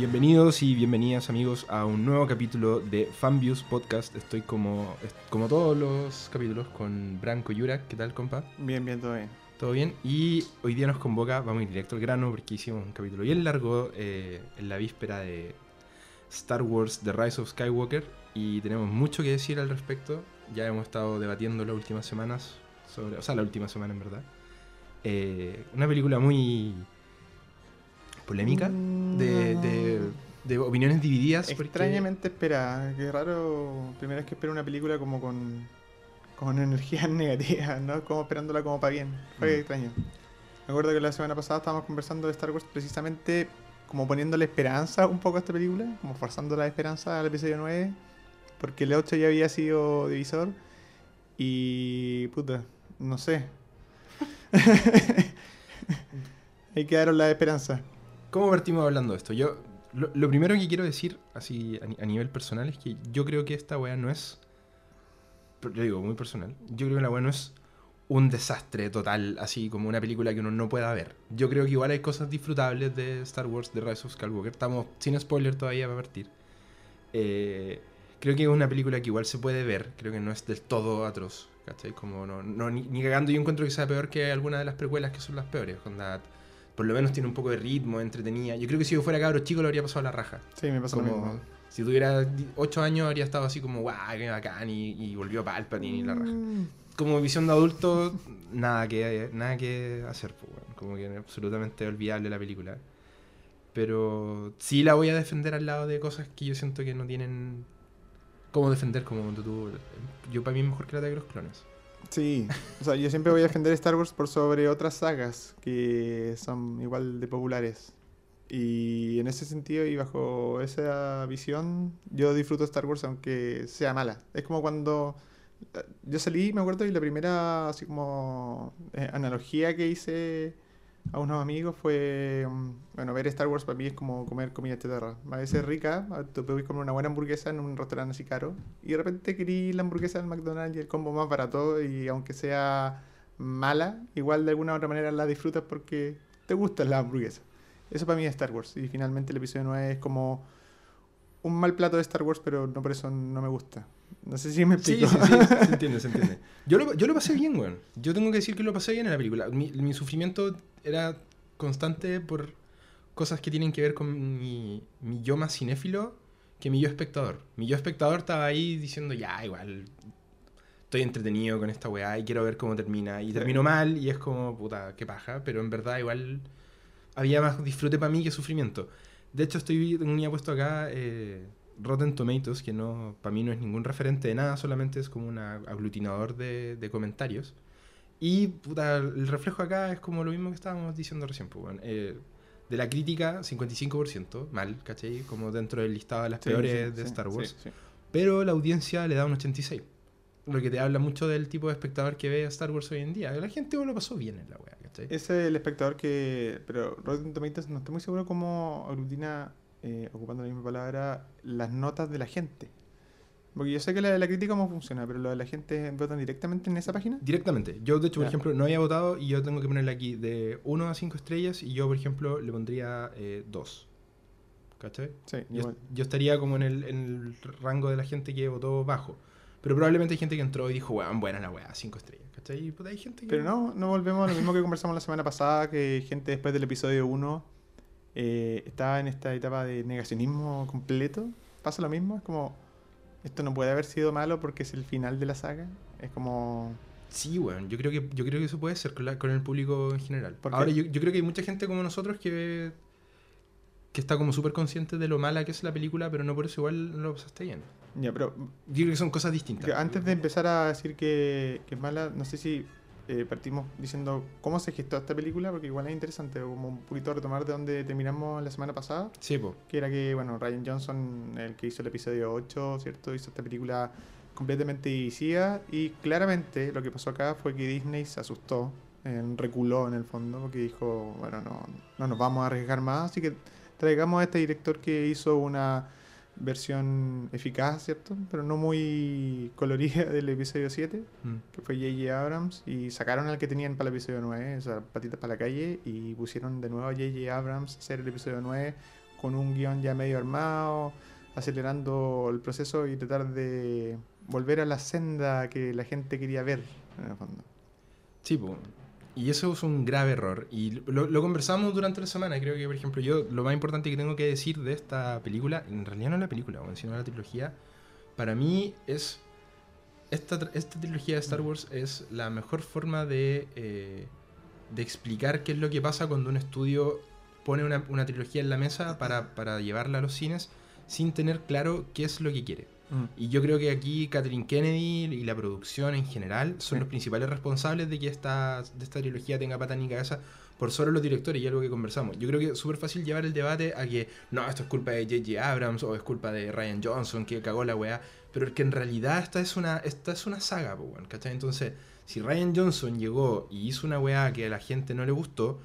Bienvenidos y bienvenidas amigos a un nuevo capítulo de Fanviews Podcast. Estoy como, como todos los capítulos con Branco Yurak. ¿Qué tal, compa? Bien, bien, todo bien. Todo bien. Y hoy día nos convoca, vamos a ir directo al grano porque hicimos un capítulo bien largo eh, en la víspera de Star Wars The Rise of Skywalker y tenemos mucho que decir al respecto. Ya hemos estado debatiendo las últimas semanas sobre, o sea, la última semana en verdad. Eh, una película muy polémica, de, de, de opiniones divididas. porque- Extrañamente espera, qué raro, primera vez que espero una película como con, con energías negativas, ¿no? Como esperándola como para bien. Fue Mm. extraño. Me acuerdo que la semana pasada estábamos conversando de Star Wars precisamente como poniéndole esperanza un poco a esta película, como forzando la esperanza al episodio 9, porque el 8 ya había sido divisor y puta, no sé. Ahí quedaron las esperanzas. ¿Cómo partimos hablando de esto? Yo, lo, lo primero que quiero decir, así a, ni- a nivel personal, es que yo creo que esta weá no es. Yo digo, muy personal. Yo creo que la weá no es un desastre total, así como una película que uno no pueda ver. Yo creo que igual hay cosas disfrutables de Star Wars, de Rise of Skywalker. Estamos sin spoiler todavía para partir. Eh, creo que es una película que igual se puede ver. Creo que no es del todo atroz. ¿Cachai? Como no, ni, ni cagando yo encuentro que sea peor que alguna de las precuelas que son las peores. onda, por lo menos tiene un poco de ritmo, entretenida. Yo creo que si yo fuera cabro chico lo habría pasado a la raja. Sí, me pasa lo mismo. si tuviera 8 años habría estado así como, guau, qué bacán, y, y volvió Palpatine y la raja. Mm. Como visión de adulto, nada que, nada que hacer, pues, weón. como que absolutamente olvidable la película. Pero sí la voy a defender al lado de cosas que yo siento que no tienen cómo defender, como cuando tú... Yo para mí es mejor que la de los clones. Sí, o sea, yo siempre voy a defender Star Wars por sobre otras sagas que son igual de populares. Y en ese sentido y bajo esa visión, yo disfruto Star Wars aunque sea mala. Es como cuando eh, yo salí, me acuerdo, y la primera así como eh, analogía que hice a unos amigos fue, mm, bueno, ver Star Wars para mí es como comer comida chatarra. A veces rica, tú puedes comer una buena hamburguesa en un restaurante así caro, y de repente querís la hamburguesa del McDonald's y el combo más barato, y aunque sea mala, igual de alguna u otra manera la disfrutas porque te gusta la hamburguesa. Eso para mí es Star Wars, y finalmente el episodio 9 es como un mal plato de Star Wars, pero no por eso no me gusta. No sé si me Sí, explico. sí, sí, se entiende, se entiende. Yo lo, yo lo pasé bien, weón. Yo tengo que decir que lo pasé bien en la película. Mi, mi sufrimiento era constante por cosas que tienen que ver con mi, mi yo más cinéfilo que mi yo espectador. Mi yo espectador estaba ahí diciendo, ya, igual, estoy entretenido con esta weá y quiero ver cómo termina. Y Sí. termino mal y es como, puta, qué paja. Pero en verdad igual había más disfrute para mí que sufrimiento. De hecho, estoy tenía puesto acá eh, Rotten Tomatoes, que no para mí no es ningún referente de nada, solamente es como un aglutinador de, de comentarios. Y puta, el reflejo acá es como lo mismo que estábamos diciendo recién. Pues, bueno, eh, de la crítica, 55%, mal, ¿cachai? Como dentro del listado de las Sí, peores sí, de sí, Star Wars. Pero la audiencia le da un 86%. Lo que te habla mucho del tipo de espectador que ve a Star Wars hoy en día. La gente lo pasó bien en la wea, ¿cachai? Ese es el espectador que. Pero Rotten Tomatoes no estoy muy seguro cómo aglutina, eh, ocupando la misma palabra, las notas de la gente. Porque yo sé que la de la crítica cómo funciona, pero lo de la gente votan directamente en esa página. Directamente. Yo, de hecho, por ejemplo, no había votado y yo tengo que ponerle aquí de 1 a 5 estrellas y yo, por ejemplo, le pondría 2. ¿Cachai? Sí, Yo, igual. yo estaría como en el, en el rango de la gente que votó bajo. Pero probablemente hay gente que entró y dijo, weón, buena la weá, 5 estrellas. ¿Cachai? Pues hay gente que... Pero no, no volvemos a lo mismo que conversamos la semana pasada, que gente después del episodio 1 eh, estaba en esta etapa de negacionismo completo. Pasa lo mismo, es como, esto no puede haber sido malo porque es el final de la saga. Es como, Sí, weón. Yo creo que, yo creo que eso puede ser con, la- con el público en general. Ahora, yo, yo creo que hay mucha gente como nosotros que, que está como súper consciente de lo mala que es la película, pero no por eso igual no lo pasaste bien. ya, pero Yo creo que son cosas distintas. Antes de empezar a decir que, que es mala, no sé si eh, partimos diciendo cómo se gestó esta película, porque igual es interesante, como un poquito retomar de donde terminamos la semana pasada, Sí, po. que era que, bueno, Ryan Johnson, el que hizo el episodio 8, ¿cierto? Hizo esta película completamente dirigida y claramente lo que pasó acá fue que Disney se asustó, eh, reculó en el fondo, porque dijo, bueno, no, no nos vamos a arriesgar más, así que traigamos a este director que hizo una versión eficaz, ¿cierto? Pero no muy colorida del episodio 7, Mm. que fue J.J. Abrams, y sacaron al que tenían para el episodio 9, o sea, patitas para la calle, y pusieron de nuevo a J.J. Abrams a hacer el episodio 9 con un guion ya medio armado, acelerando el proceso y tratar de volver a la senda que la gente quería ver, en el fondo. Sí. Y eso es un grave error. Y lo, lo conversamos durante la semana. Creo que, por ejemplo, yo lo más importante que tengo que decir de esta película, en realidad no es la película, sino la trilogía, para mí es. Esta, esta trilogía de Star Wars es la mejor forma de, eh, de explicar qué es lo que pasa cuando un estudio pone una, una trilogía en la mesa para, para llevarla a los cines sin tener claro qué es lo que quiere. Y yo creo que aquí Catherine Kennedy y la producción en general son Sí. los principales responsables de que esta, de esta trilogía tenga pata ni cabeza por solo los directores y algo que conversamos. Yo creo que es súper fácil llevar el debate a que no, esto es culpa de J.J. Abrams o es culpa de Ryan Johnson que cagó la weá, pero es que en realidad esta es una, esta es una saga, ¿cachai? Entonces, si Ryan Johnson llegó y hizo una weá que a la gente no le gustó,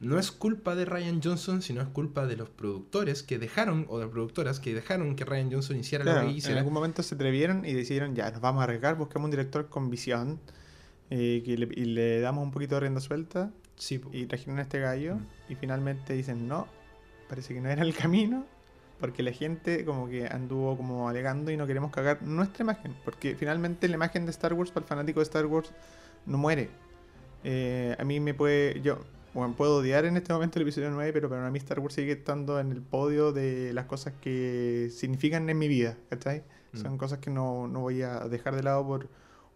no es culpa de Ryan Johnson, sino es culpa de los productores que dejaron, o de las productoras que dejaron que Ryan Johnson hiciera Claro, lo que en algún momento se atrevieron y decidieron, ya, nos vamos a arriesgar, buscamos un director con visión eh, le, y le damos un poquito de rienda suelta Sí, y trajeron a este gallo Mm. y finalmente dicen, no, parece que no era el camino porque la gente como que anduvo como alegando y no queremos cagar nuestra imagen, porque finalmente la imagen de Star Wars para el fanático de Star Wars no muere. Eh, a mí me puede, yo, bueno, puedo odiar en este momento el episodio 9, pero para mí Star Wars sigue estando en el podio de las cosas que significan en mi vida, ¿cachai? Son Mm. cosas que no, no voy a dejar de lado por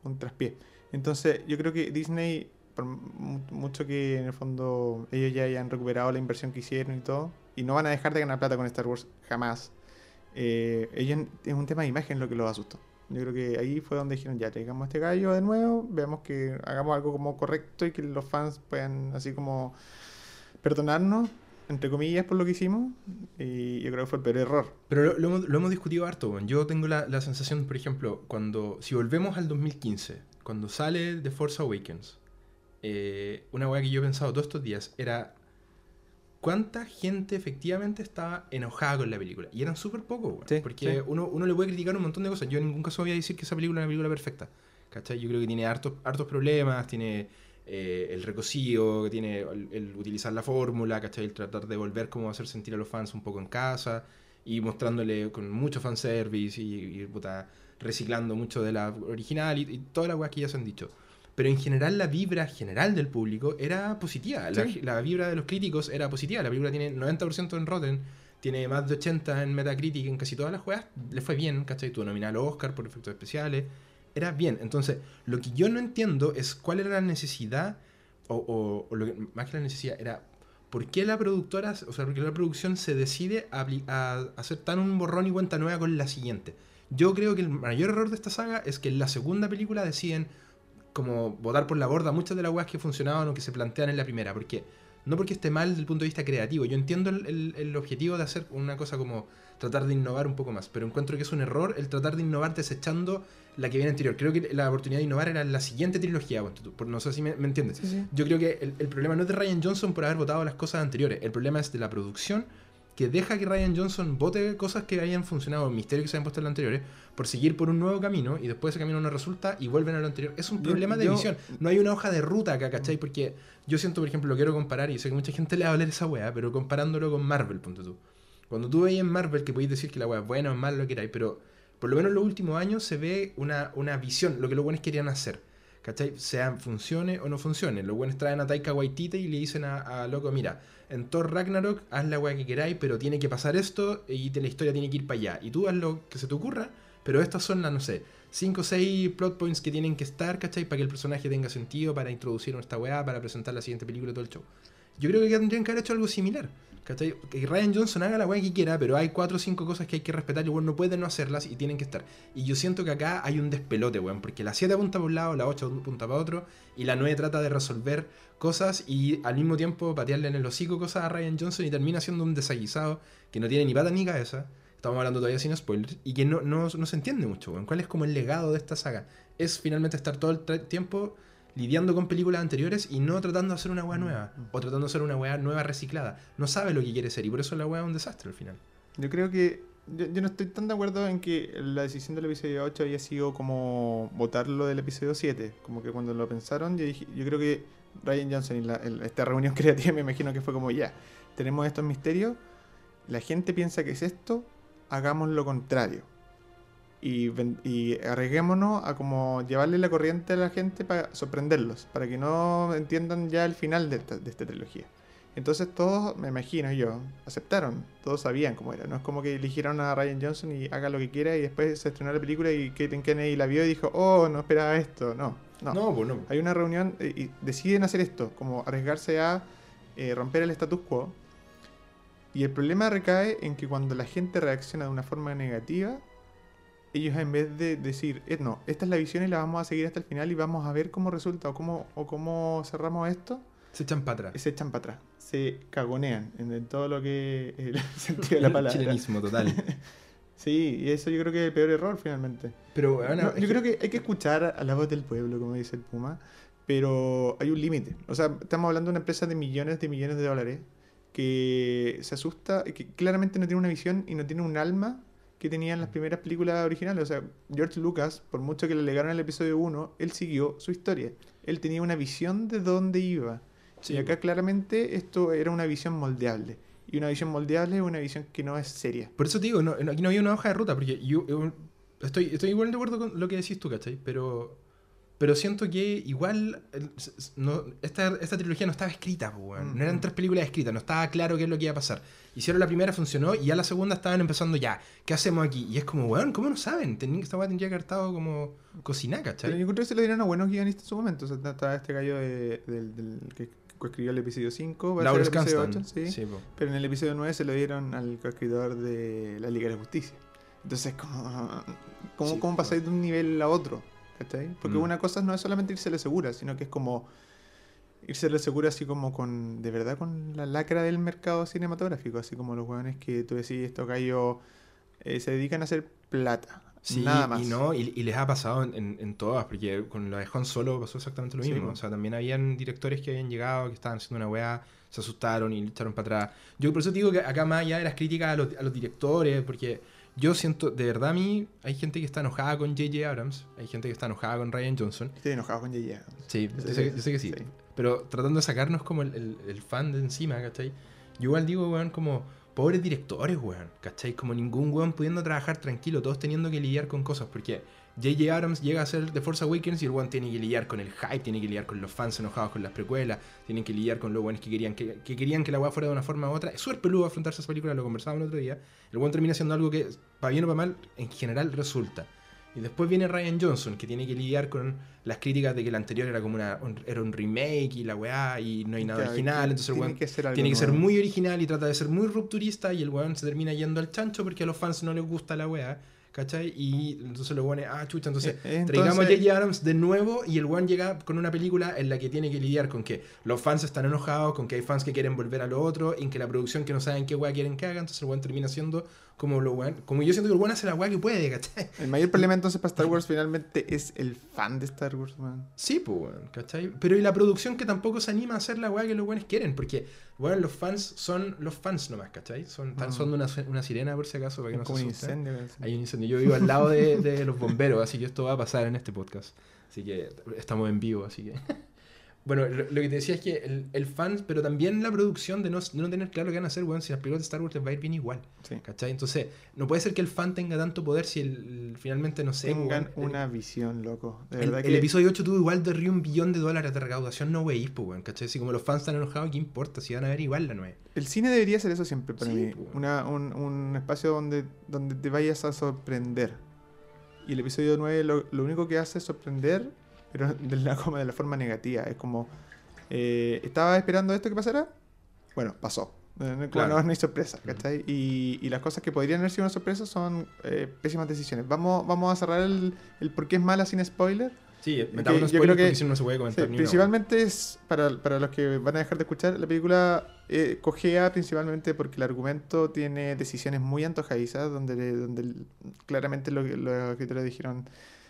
un traspié. Entonces, yo creo que Disney, por mu- mucho que en el fondo ellos ya hayan recuperado la inversión que hicieron y todo, y no van a dejar de ganar plata con Star Wars jamás, eh, ellos es un tema de imagen lo que los asustó. Yo creo que ahí fue donde dijeron, ya, traigamos este gallo de nuevo, veamos que hagamos algo como correcto y que los fans puedan así como perdonarnos, entre comillas, por lo que hicimos. Y yo creo que fue el peor error. Pero lo, lo lo hemos discutido harto. Yo tengo la, la sensación, por ejemplo, cuando. Si volvemos al 2015, cuando sale The Force Awakens, eh, una weá que yo he pensado todos estos días era. ¿Cuánta gente efectivamente estaba enojada con la película? Y eran súper pocos, weón. Sí, porque sí. Uno, uno le puede criticar un montón de cosas. Yo en ningún caso voy a decir que esa película es una película perfecta. ¿Cachai? Yo creo que tiene hartos, hartos problemas, tiene eh, el recocido, tiene el, el utilizar la fórmula, ¿cachai? El tratar de volver como hacer sentir a los fans un poco en casa y mostrándole con mucho fanservice y, y puta, reciclando mucho de la original y, y todas las weas que ya se han dicho. Pero en general la vibra general del público era positiva. La, Sí. la vibra de los críticos era positiva. La película tiene 90% en Rotten, tiene más de 80 en Metacritic, en casi todas las juegas. Le fue bien, ¿cachai? Tuvo nominal Oscar por efectos especiales. Era bien. Entonces, lo que yo no entiendo es cuál era la necesidad, o, o- o lo que, más que la necesidad, era por qué la productora, o sea, por qué la producción se decide a, a hacer tan un borrón y cuenta nueva con la siguiente. Yo creo que el mayor error de esta saga es que en la segunda película deciden como botar por la borda muchas de las weas que funcionaban o que se plantean en la primera. Porque no porque esté mal desde el punto de vista creativo. Yo entiendo el, el- el objetivo de hacer una cosa como tratar de innovar un poco más. Pero encuentro que es un error el tratar de innovar desechando la que viene anterior. Creo que la oportunidad de innovar era en la siguiente trilogía. Por- No sé si me, me entiendes. Sí, sí. Yo creo que el, el problema no es de Ryan Johnson por haber votado las cosas anteriores. El problema es de la producción que deja que Ryan Johnson vote cosas que habían funcionado en Misterio que se habían puesto en las anteriores por seguir por un nuevo camino y después ese camino no resulta y vuelven a lo anterior. Es un Yo- problema de yo- visión. No hay una hoja de ruta acá, ¿cachai? Porque yo siento, por ejemplo, lo quiero comparar y sé que mucha gente le va a hablar esa weá, pero comparándolo con Marvel, punto tú. Cuando tú veis en Marvel que podéis decir que la weá es buena o es mala, lo que queráis, pero por lo menos en los últimos años se ve una, una visión, lo que los buenos querían hacer. ¿Cachai? Sea funcione o no funcione. Los buenos traen a Taika Waititi y le dicen a, a loco, mira, en Thor Ragnarok haz la weá que queráis, pero tiene que pasar esto y la historia tiene que ir para allá. Y tú haz lo que se te ocurra, pero estas son las, no sé, 5 o 6 plot points que tienen que estar, ¿cachai? Para que el personaje tenga sentido, para introducir esta weá, para presentar la siguiente película todo el show. Yo creo que tendrían que haber hecho algo similar. ¿Cachai? Que Ryan Johnson haga la weá que quiera, pero hay 4 o 5 cosas que hay que respetar y bueno, no pueden no hacerlas y tienen que estar. Y yo siento que acá hay un despelote, weón, porque la 7 apunta para un lado, la 8 apunta para otro, y la 9 trata de resolver cosas y al mismo tiempo patearle en el hocico cosas a Ryan Johnson y termina siendo un desaguisado que no tiene ni pata ni cabeza. Estamos hablando todavía sin spoilers y que no, no, no se entiende mucho, weón. ¿Cuál es como el legado de esta saga? Es finalmente estar todo el tiempo lidiando con películas anteriores y no tratando de hacer una weá nueva. O tratando de hacer una weá nueva reciclada. No sabe lo que quiere ser y por eso la weá es un desastre al final. Yo creo que. Yo, yo no estoy tan de acuerdo en que la decisión del episodio 8 haya sido como votarlo del episodio 7. Como que cuando lo pensaron, yo, dije- yo creo que Ryan Johnson y la- el- esta reunión creativa me imagino que fue como ya, tenemos estos misterios la gente piensa que es esto, hagamos lo contrario. Y, arriesguémonos a como llevarle la corriente a la gente para sorprenderlos, para que no entiendan ya el final de esta, de esta trilogía. Entonces todos, me imagino yo, aceptaron, todos sabían cómo era. No es como que eligieron a Ryan Johnson y haga lo que quiera y después se estrenó la película y Caitlin Kennedy la vio y dijo, oh, no esperaba esto. No, no. No, pues no. Hay una reunión y deciden hacer esto, como arriesgarse a eh, romper el status quo. Y el problema recae en que cuando la gente reacciona de una forma negativa, ellos en vez de decir, eh, no, esta es la visión y la vamos a seguir hasta el final y vamos a ver cómo resulta o cómo, o cómo cerramos esto, Se echan para atrás. se echan para atrás, se cagonean en, todo lo que el sentido de la palabra. Chilenismo total. Sí, y eso yo creo que es el peor error finalmente. Pero, bueno, No, yo creo que hay que escuchar a la voz del pueblo, como dice el Puma, pero hay un límite. O sea, estamos hablando de una empresa de millones de millones de dólares que se asusta, que claramente no tiene una visión y no tiene un alma que tenían las primeras películas originales. O sea, George Lucas, por mucho que le legaron el episodio 1, él siguió su historia. Él tenía una visión de dónde iba. Sí, y acá claramente esto era una visión moldeable. Y una visión moldeable es una visión que no es seria. Por eso te digo, no, aquí no había una hoja de ruta, porque yo, yo estoy, estoy igual de acuerdo con lo que decís tú, ¿cachai? Pero, pero siento que igual no, esta, esta trilogía no estaba escrita, weón. no eran Ujú. tres películas escritas, no estaba claro qué es lo que iba a pasar. Hicieron la primera, funcionó, y ya la segunda estaban empezando ya, ¿qué hacemos aquí? Y es como, weón, ¿cómo no saben? Tenían, esta weá tendría que haber estado como cocinada, Pero ¿cachai? yo creo que se lo dieron a buenos guionistas en su momento. O sea, estaba este gallo de- del, del que escribió el episodio 5, va a el episodio Kasdan. 8, sí. Sí. Pero en el episodio 9 se lo dieron al coescritor de la Liga de la Justicia. Entonces, ¿cómo, cómo, Sí, cómo pasáis de un nivel a otro? ¿Cachai? Porque Mm. una cosa no es solamente irse la segura, sino que es como irse la segura así como con, de verdad, con la lacra del mercado cinematográfico, así como los hueones que tú decís, estos gallos eh, se dedican a hacer plata. Sí, nada más. y no, y, y les ha pasado en, en- en todas, porque con lo de Han Solo pasó exactamente lo Sí, mismo. po. O sea, también habían directores que habían llegado, que estaban haciendo una weá, se asustaron y le echaron para atrás. Yo por eso digo que acá más allá de las críticas a los, a los directores, porque yo siento, de verdad a mí, hay gente que está enojada con J.J. Abrams, hay gente que está enojada con Ryan Johnson. Estoy enojado con J.J. Sí, Yo sé, que- yo sé que sí. sí. Pero tratando de sacarnos como el, el- el fan de encima, ¿cachai? Yo igual digo, weón, como pobres directores, weón, ¿cachai? Como ningún weón pudiendo trabajar tranquilo, todos teniendo que lidiar con cosas, porque J.J. Abrams llega a ser The Force Awakens y el weón tiene que lidiar con el hype, tiene que lidiar con los fans enojados con las precuelas, tienen que lidiar con los weones que querían que, que querían que la weá fuera de una forma u otra. Es súper peludo afrontarse a esa película, lo conversábamos el otro día. El weón termina siendo algo que, para bien o para mal, en general resulta. Y después viene Ryan Johnson, que tiene que lidiar con las críticas de que el anterior era como una, un- era un remake y la weá, y no hay nada Claro, original. Entonces el tiene weón que ser tiene que ser muy original y trata de ser muy rupturista y el weón se termina yendo al chancho porque a los fans no les gusta la weá, ¿cachai? Y entonces los weones, ah, chucha, entonces Eh, entonces- traigamos a J.J. Abrams de nuevo y el weón llega con una película en la que tiene que lidiar con que los fans están enojados, con que hay fans que quieren volver a lo otro, en que la producción que no saben qué weá quieren que haga, entonces el weón termina siendo como lo weón, como yo siento que el weón hace la weá que puede, ¿cachai? El mayor problema entonces para Star Wars finalmente es el fan de Star Wars, man. Sí, pues, ¿cachai? Pero y la producción que tampoco se anima a hacer la weá que los weones quieren, porque, weón, los fans son los fans nomás, ¿cachai? Son, Mm. son de una, una sirena, por si acaso, para que no se un incendio. Hay un incendio. Yo vivo al lado de, de los bomberos, así que esto va a pasar en este podcast. Así que estamos en vivo, así que... Bueno, lo, lo que te decía es que el, el fan, pero también la producción de no, de no tener claro qué van a hacer, weón, si las películas de Star Wars les va a ir bien igual, Sí. ¿cachai? Entonces, no puede ser que el fan tenga tanto poder si el, el- finalmente, no sé... Tengan el- una visión, loco. De el, verdad el que episodio 8 tuvo igual de río un billón de dólares de recaudación, no wey, pues, weón, ¿cachai? Si como los fans están enojados, ¿qué importa? Si van a ver igual la 9. el cine debería ser eso siempre para Sí, mí. pues. Una, un, un espacio donde, donde te vayas a sorprender. Y el episodio 9 lo, lo único que hace es sorprender, pero de la, como de la forma negativa. Es como, eh, ¿estaba esperando esto que pasara? Bueno, pasó. No, Claro. no, no hay sorpresa, ¿cachai? Y, y las cosas que podrían haber sido una sorpresa son eh, pésimas decisiones. Vamos, vamos a cerrar el, el por qué es mala sin spoiler. Sí, metámonos yo spoilers creo que- si no, se puede Sí, comentar ni una, principalmente es para, para los que van a dejar de escuchar, la película eh, cojea principalmente porque el argumento tiene decisiones muy antojadizas donde, donde claramente lo los escritores dijeron,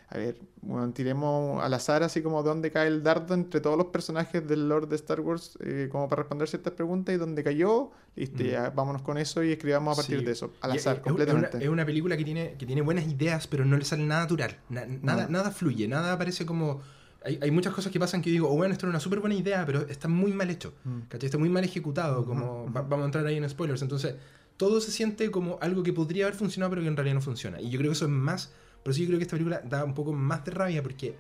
a ver, bueno, tiremos al azar así como dónde cae el dardo entre todos los personajes del Lord de Star Wars eh, como para responder ciertas preguntas y donde cayó, listo, Mm. ya vámonos con eso y escribamos a partir Sí. de eso, al azar, es- es- completamente. Es una, es una película que tiene, que tiene buenas ideas, pero no le sale nada natural. Na- nada, No. nada fluye, nada parece como. Hay, hay muchas cosas que pasan que yo digo, oh, bueno, esto era una súper buena idea, pero está muy mal hecho. Mm. ¿Cachai? Está muy mal ejecutado. Como, va- vamos a entrar ahí en spoilers. Entonces, todo se siente como algo que podría haber funcionado, pero que en realidad no funciona. Y yo creo que eso es más. Por eso yo creo que esta película da un poco más de rabia, porque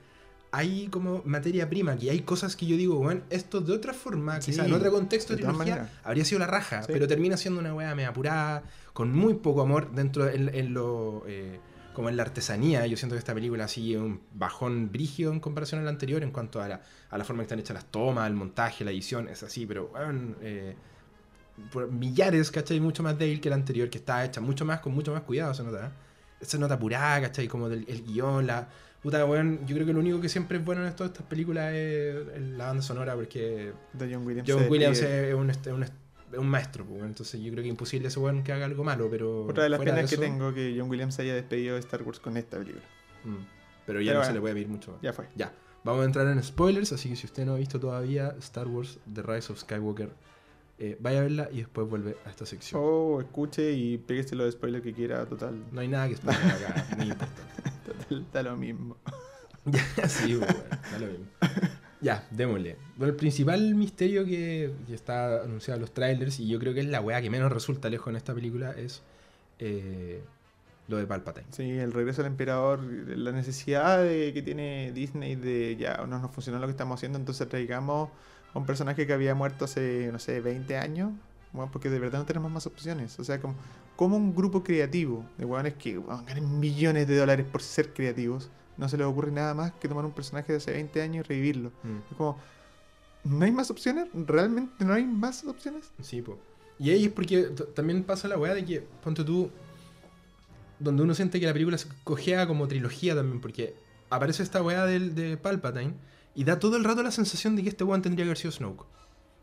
hay como materia prima, que hay cosas que yo digo, bueno, esto de otra forma, Sí, quizá en otro contexto de trilogía, habría sido la raja, Sí. pero termina siendo una weá media apurada, con muy poco amor dentro en, en lo. eh, como en la artesanía, yo siento que esta película sigue un bajón brigio en comparación a la anterior en cuanto a la, a la forma que están hechas las tomas, el montaje, la edición, es así, pero bueno, eh, por millares, ¿cachai? Mucho más débil que la anterior, que está hecha mucho más, con mucho más cuidado, se nota. Se nota apurada, ¿cachai? Como del, el guion, la... Puta, weón, yo creo que lo único que siempre es bueno en todas estas películas es la banda sonora, porque De John Williams. John Williams es un, est- es un maestro, pues, entonces yo creo que es imposible ese weón que haga algo malo, pero... Otra de las penas que eso, tengo que John Williams haya despedido de Star Wars con esta película. mm, pero ya Pero no se bueno, le puede pedir mucho más. Ya fue. Ya, vamos a entrar en spoilers, así que si usted no ha visto todavía Star Wars The Rise of Skywalker, eh, vaya a verla y después vuelve a esta sección. O escuche y péguese los spoilers que quiera, total. No hay nada que spoiler acá, ni importa. Total, da lo mismo. Ya, sí, bueno, da lo mismo. Ya, démosle. Bueno, el principal misterio que, que está anunciado en los trailers, y yo creo que es la weá que menos resulta lejos en esta película, es eh, lo de Palpatine. Sí, el regreso del emperador, la necesidad de, que tiene Disney de ya no nos funcionó lo que estamos haciendo, entonces traigamos a un personaje que había muerto hace, no sé, 20 años, bueno, porque de verdad no tenemos más opciones. O sea, como, como un grupo creativo de hueones que weón, ganan millones de dólares por ser creativos, no se les ocurre nada más que tomar un personaje de hace 20 años y revivirlo. Mm. Es como, ¿no hay más opciones? ¿Realmente no hay más opciones? Sí, po. Y ahí es porque también pasa la weá de que, ponte tú, donde uno siente que la película se cojea como trilogía también, porque aparece esta weá del, de Palpatine y da todo el rato la sensación de que este weón tendría que haber sido Snoke.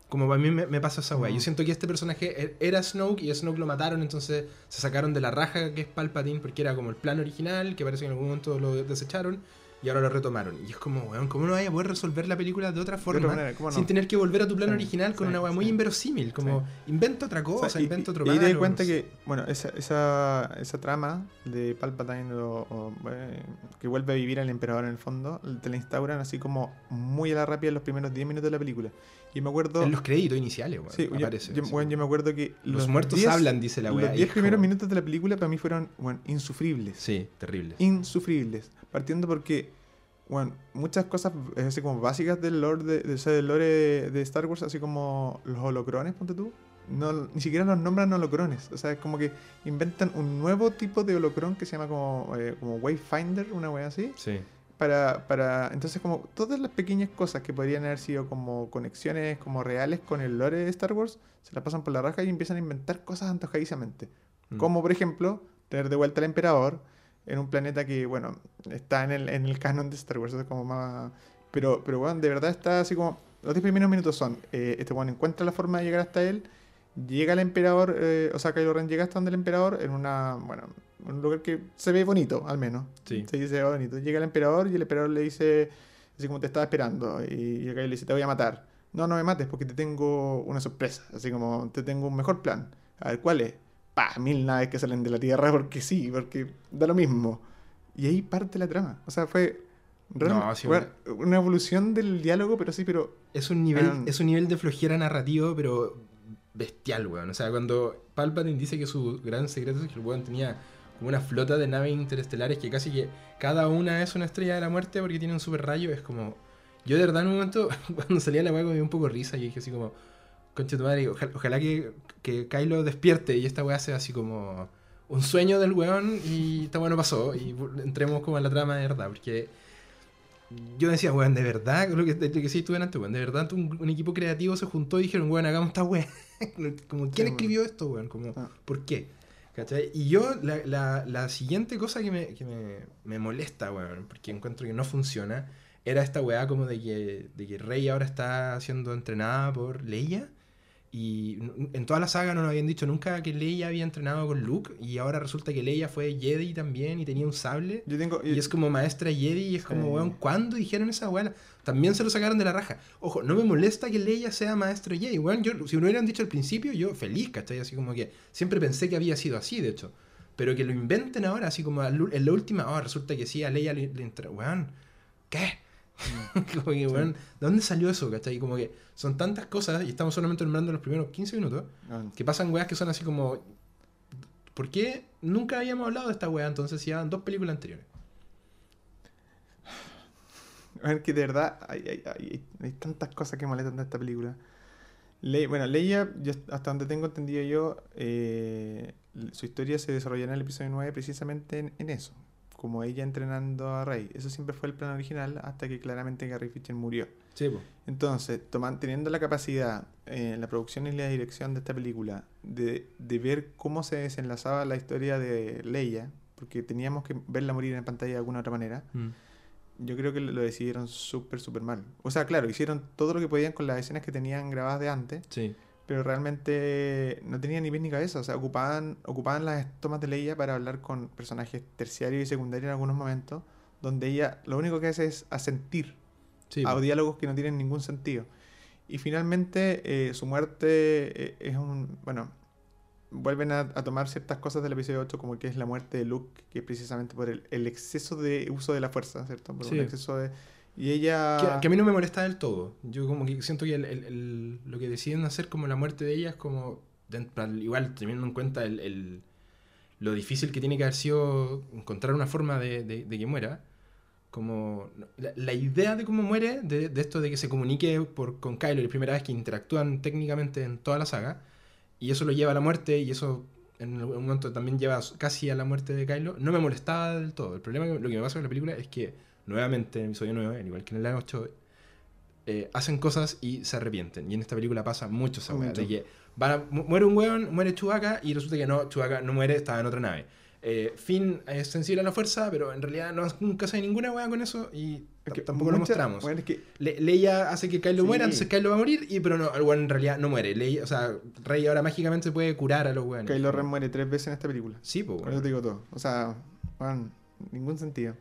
Como para mí me, me pasa esa weá. Yo siento que este personaje e- era Snoke y a Snoke lo mataron, entonces se sacaron de la raja que es Palpatine, porque era como el plan original, que parece que en algún momento lo desecharon y ahora lo retomaron. Y es como, weón, ¿cómo no vaya a poder resolver la película de otra forma? Sin tener que volver a tu plan Sí, original con sí, una weá muy sí. inverosímil, como inventa otra O cosa, sea, y- inventa otro y, y te malo, cuenta no sé. que, bueno, esa, esa, esa trama de Palpatine o- o, eh, que vuelve a vivir al emperador en el fondo, te la instauran así como muy a la rápida en los primeros 10 minutos de la película. Y me acuerdo... En los créditos iniciales, weón, sí, aparece. yo- bueno, yo me acuerdo que Los muertos 10 hablan, dice la weá. Los y 10 es primeros minutos de la película para mí fueron, bueno, insufribles. Sí, terrible. Insufribles. Partiendo porque, bueno, muchas cosas eh, así como básicas del lore de, de- o sea, del lore de, Star Wars, así como los holocrones, ponte tú. No, ni siquiera los nombran holocrones. O sea, es como que inventan un nuevo tipo de holocron que se llama como, eh, como Wayfinder, una wea así. Sí. Para, para. Entonces, como todas las pequeñas cosas que podrían haber sido como conexiones como reales con el lore de Star Wars, se las pasan por la raja y empiezan a inventar cosas antojadizamente. Mm. Como por ejemplo, traer de vuelta al emperador en un planeta que, bueno, está en el, en el canon de Star Wars. Es como más. Pero, pero bueno, de verdad está así como. Los 10 primeros minutos son: eh, este bueno encuentra la forma de llegar hasta él. Llega el emperador, eh, o sea, Kylo Ren llega hasta donde el emperador en una. Bueno, un lugar que se ve bonito, al menos. Sí. Se dice bonito. Llega el emperador y el emperador le dice, así como te estaba esperando. Y, y le dice, te voy a matar. No, no me mates porque te tengo una sorpresa. Así como, te tengo un mejor plan. A ver, ¿cuál es? Pa, mil naves que salen de la Tierra porque sí, porque da lo mismo. Y ahí parte la trama. O sea, fue, No, sí, fue una evolución del diálogo, pero sí, pero... Es un nivel, es un nivel de flojera narrativo, pero bestial, weón. O sea, cuando Palpatine dice que su gran secreto es que el weón tenía como una flota de naves interestelares que casi que cada una es una estrella de la muerte porque tiene un super rayo, es como... Yo de verdad en un momento, cuando salía la weá, me dio un poco de risa y dije así como... Concha tu madre, ojalá, ojalá que, que Kylo despierte y esta weá sea así como un sueño del weón y esta weá no pasó y entremos como en la trama de verdad, porque yo decía, weón, de verdad, lo que, lo que sí estuve antes, weón, de verdad un, un equipo creativo se juntó y dijeron, weón, hagamos esta weá. como, ¿quién Sí, escribió esto, weón? Como, Ah. ¿por qué? ¿Cachai? Y yo, la, la, la siguiente cosa que, me, que me, me molesta, weón, porque encuentro que no funciona, era esta weá como de que, de que Rey ahora está siendo entrenada por Leia. Y en toda la saga no nos habían dicho nunca que Leia había entrenado con Luke. Y ahora resulta que Leia fue Jedi también y tenía un sable. Yo tengo... Y es como maestra Jedi y es como, Sí. weón, ¿cuándo dijeron esa weá? También se lo sacaron de la raja. Ojo, no me molesta que Leia sea maestra Jedi, weón. Yo, si me lo hubieran dicho al principio, yo feliz, ¿cachai? Así como que siempre pensé que había sido así, de hecho. Pero que lo inventen ahora, así como en la última, oh, resulta que sí, a Leia le, le entra- weón, ¿qué? como que, weón, ¿de dónde salió eso, cachai? Como que son tantas cosas y estamos solamente nombrando los primeros 15 minutos Ah, que pasan weas que son así como ¿Por qué nunca habíamos hablado de esta weá entonces si eran dos películas anteriores? A ver, que de verdad hay, hay- hay- hay tantas cosas que molestan de esta película. Le- bueno, Leia, yo- hasta donde tengo entendido yo, eh, su historia se desarrolla en el episodio 9 precisamente en, en eso, como ella entrenando a Rey. Eso siempre fue el plan original hasta que claramente Carrie Fisher murió. Sí, pues. Entonces, toman, teniendo la capacidad en la producción y la dirección de esta película de, de ver cómo se desenlazaba la historia de Leia, porque teníamos que verla morir en pantalla de alguna otra manera, yo creo que lo lo decidieron súper, súper mal. O sea, claro, hicieron todo lo que podían con las escenas que tenían grabadas de antes, Sí. Pero realmente no tenían ni pies ni cabeza. O sea, ocupaban, ocupaban las tomas de Leia para hablar con personajes terciarios y secundarios en algunos momentos, donde ella lo único que hace es asentir Sí, a diálogos que no tienen ningún sentido. Y finalmente eh, su muerte eh, es un... Bueno, vuelven a, a tomar ciertas cosas del episodio 8 como que es la muerte de Luke, que es precisamente por el, el exceso de uso de la fuerza, ¿cierto? Por Sí. un exceso de... Y ella... Que, que a mí no me molesta del todo. Yo como que siento que el- el- el- lo que deciden hacer como la muerte de ella es como, igual teniendo en cuenta lo difícil que tiene que haber sido encontrar una forma de, de- de que muera, como la, la idea de cómo muere, de, de esto de que se comunique por, con Kylo, la primera vez que interactúan técnicamente en toda la saga, y eso lo lleva a la muerte, y eso en algún momento también lleva casi a la muerte de Kylo, no me molestaba del todo. El problema, lo que me pasa con la película es que, nuevamente, en el episodio 9, al igual que en el 8, eh, hacen cosas y se arrepienten. Y en esta película pasa mucho esa weá, de que van a- mu- muere un weón, muere Chewbacca, y resulta que no, Chewbacca no muere, estaba en otra nave. Eh, Finn es sensible a la fuerza, pero en realidad no, nunca hace ninguna weá con eso y es que tampoco lo mostramos. bueno, es que Le- Leia hace que Kylo Sí. muera, entonces Kylo va a morir, y, pero no, el weón en realidad no muere. Leia, o sea, Rey ahora mágicamente se puede curar a los weones. Kylo Ren muere tres veces en esta película. Sí, pues, Con eso te digo todo. O sea, bueno, ningún sentido.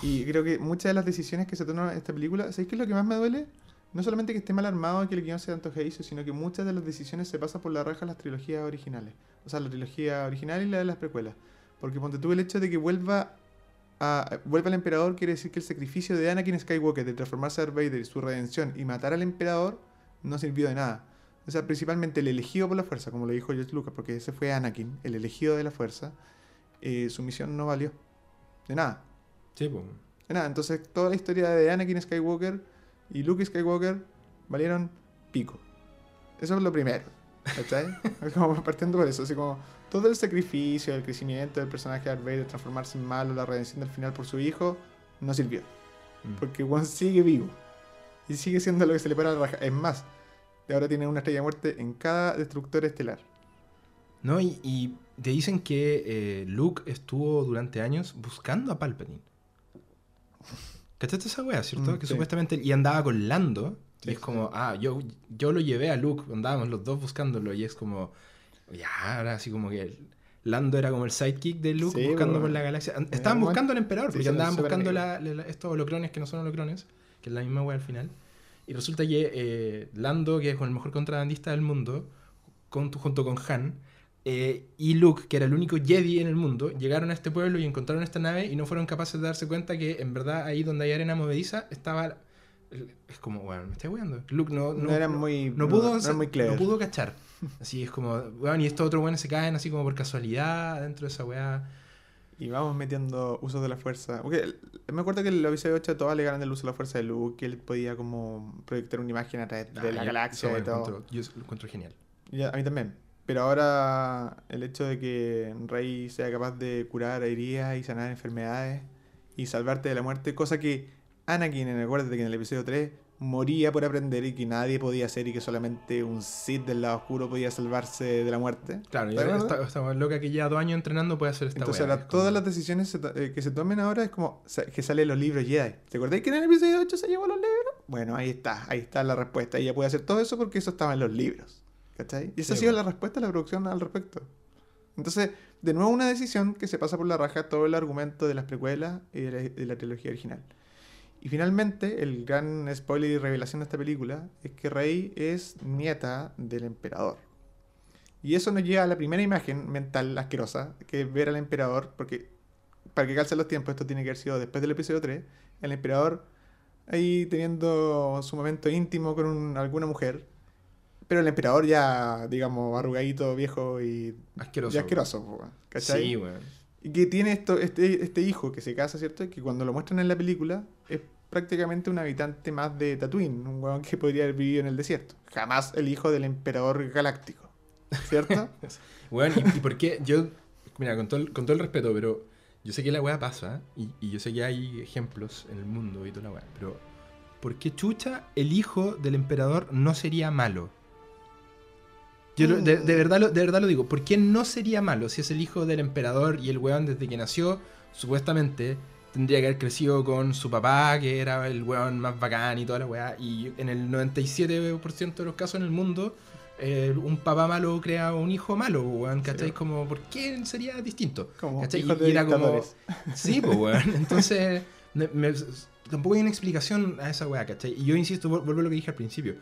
Y creo que muchas de las decisiones que se toman en esta película, ¿sabes qué es lo que más me duele? No solamente que esté mal armado y que el guion sea antojadizo, sino que muchas de las decisiones se pasan por la raja las trilogías originales. O sea, la trilogía original y la de las precuelas. Porque ponte tú el hecho de que vuelva a, vuelva el emperador quiere decir que el sacrificio de Anakin Skywalker de transformarse a Darth Vader y su redención y matar al emperador no sirvió de nada. O sea, principalmente el elegido por la fuerza, como lo dijo George Lucas, porque ese fue Anakin, el elegido de la fuerza, eh, su misión no valió. De nada. Sí, pues. De nada. Entonces, toda la historia de Anakin Skywalker y Luke Skywalker valieron pico. Eso es lo primero. ¿Cachai? Es como partiendo por eso. Así como todo el sacrificio, el crecimiento del personaje de Darth Vader, transformarse en malo, la redención del final por su hijo, no sirvió. Mm. Porque Juan sigue vivo. Y sigue siendo lo que se le para la raja. Es más, ahora tiene una estrella de muerte en cada destructor estelar. No, y, y te dicen que eh, Luke estuvo durante años buscando a Palpatine. ¿Cachaste esa wea, cierto? Mm, que sí. supuestamente y andaba con Lando. Sí, y es como, ah, yo, yo lo llevé a Luke, andábamos los dos buscándolo. Y es como, ya, ahora así como que Lando era como el sidekick de Luke Sí, buscando por la galaxia. Estaban buscando al emperador, porque andaban buscando amigo. la- la- estos holocrones que no son holocrones, que es la misma wea al final. Y resulta que eh, Lando, que es el mejor contrabandista del mundo, con- junto con Han, eh, y Luke, que era el único Jedi en el mundo, llegaron a este pueblo y encontraron esta nave y no fueron capaces de darse cuenta que en verdad ahí donde hay arena movediza estaba... Es como, bueno, me estoy weando. Luke no, No, no, eran no- muy, no pudo, no eran muy clever. no pudo cachar. Así es como, weón, y estos otros weones se caen así como por casualidad dentro de esa weá. Y vamos metiendo usos de la fuerza. El- me acuerdo que en el episodio 8 todas le ganan el uso de la fuerza de Luke, que él podía como proyectar una imagen a través de Ah, la yo- galaxia y todo. encuentro- yo lo encuentro genial. Y a mí también. Pero ahora el hecho de que Rey sea capaz de curar heridas y sanar enfermedades y salvarte de la muerte, cosa que Anakin, acuérdate que en el episodio 3 moría por aprender y que nadie podía hacer y que solamente un Sith del lado oscuro podía salvarse de la muerte. Claro, y ¿Te ahora acuerdas? esta, esta loca que lleva dos años entrenando puede hacer esta Entonces ahora como- todas las decisiones eh, que se tomen ahora es como que salen los libros Jedi. ¿Te acordáis que en el episodio 8 se llevó los libros? Bueno, ahí está, ahí está la respuesta. Ella puede hacer todo eso porque eso estaba en los libros. ¿Cachai? Y esa Sí, ha sido bueno. la respuesta de la producción al respecto. Entonces, de nuevo una decisión que se pasa por la raja todo el argumento de las precuelas y de la, de la trilogía original. Y finalmente, el gran spoiler y revelación de esta película es que Rey es nieta del emperador. Y eso nos lleva a la primera imagen mental asquerosa, que es ver al emperador, porque para que calcen los tiempos, esto tiene que haber sido después del episodio 3, el emperador ahí teniendo su momento íntimo con un- alguna mujer, Pero el emperador ya, digamos, arrugadito, viejo y, Asqueroso. y asqueroso, po, ¿cachai? Sí, weón. Y que tiene esto, este, este hijo que se casa, ¿cierto? Que cuando lo muestran en la película es prácticamente un habitante más de Tatooine, un weón que podría haber vivido en el desierto. Jamás el hijo del emperador galáctico, ¿cierto? Weón, ¿y, y por qué? Yo, mira, con todo, el, con todo el respeto, pero yo sé que la weá pasa y, y yo sé que hay ejemplos en el mundo y toda la weá, pero ¿por qué chucha el hijo del emperador no sería malo? Yo lo- de, de verdad lo, de verdad lo digo, ¿por qué no sería malo si es el hijo del emperador y el weón desde que nació, supuestamente, tendría que haber crecido con su papá, que era el weón más bacán y toda la weá, y en el 97% de los casos en el mundo, eh, un papá malo crea un hijo malo, weón, ¿cachai? Sí. Como, ¿por qué sería distinto? Como Y- de y era como-. Sí, pues, weón. Entonces, me- me- tampoco hay una explicación a esa weá, ¿cachai? Y yo insisto, vuel- vuelvo a lo que dije al principio.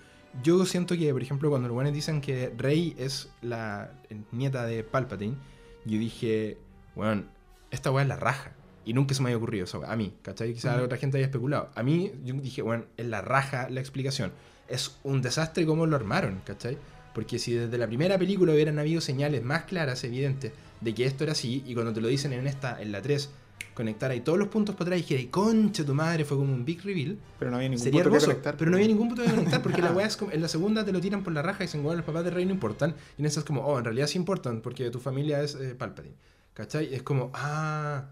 Yo siento que, por ejemplo, cuando los weones dicen que Rey es la nieta de Palpatine, yo dije, weón, esta weá es la raja. Y nunca se me había ocurrido eso, a mí, ¿cachai? Quizás otra gente haya especulado. A mí, yo dije, bueno, es la raja la explicación. Es un desastre cómo lo armaron, ¿cachai? Porque si desde la primera película hubieran habido señales más claras, evidentes, de que esto era así, y cuando te lo dicen en esta, en la 3, conectar ahí todos los puntos para atrás y dijera, concha tu madre, fue como un big reveal, Pero no había ningún sería punto que hermoso. conectar. pero no había ningún punto de conectar, porque la weá es como, en la segunda te lo tiran por la raja y dicen, bueno, los papás de Rey no importan, y en esa es como, oh, en realidad sí importan, porque tu familia es eh, Palpatine, ¿cachai? Es como, ah...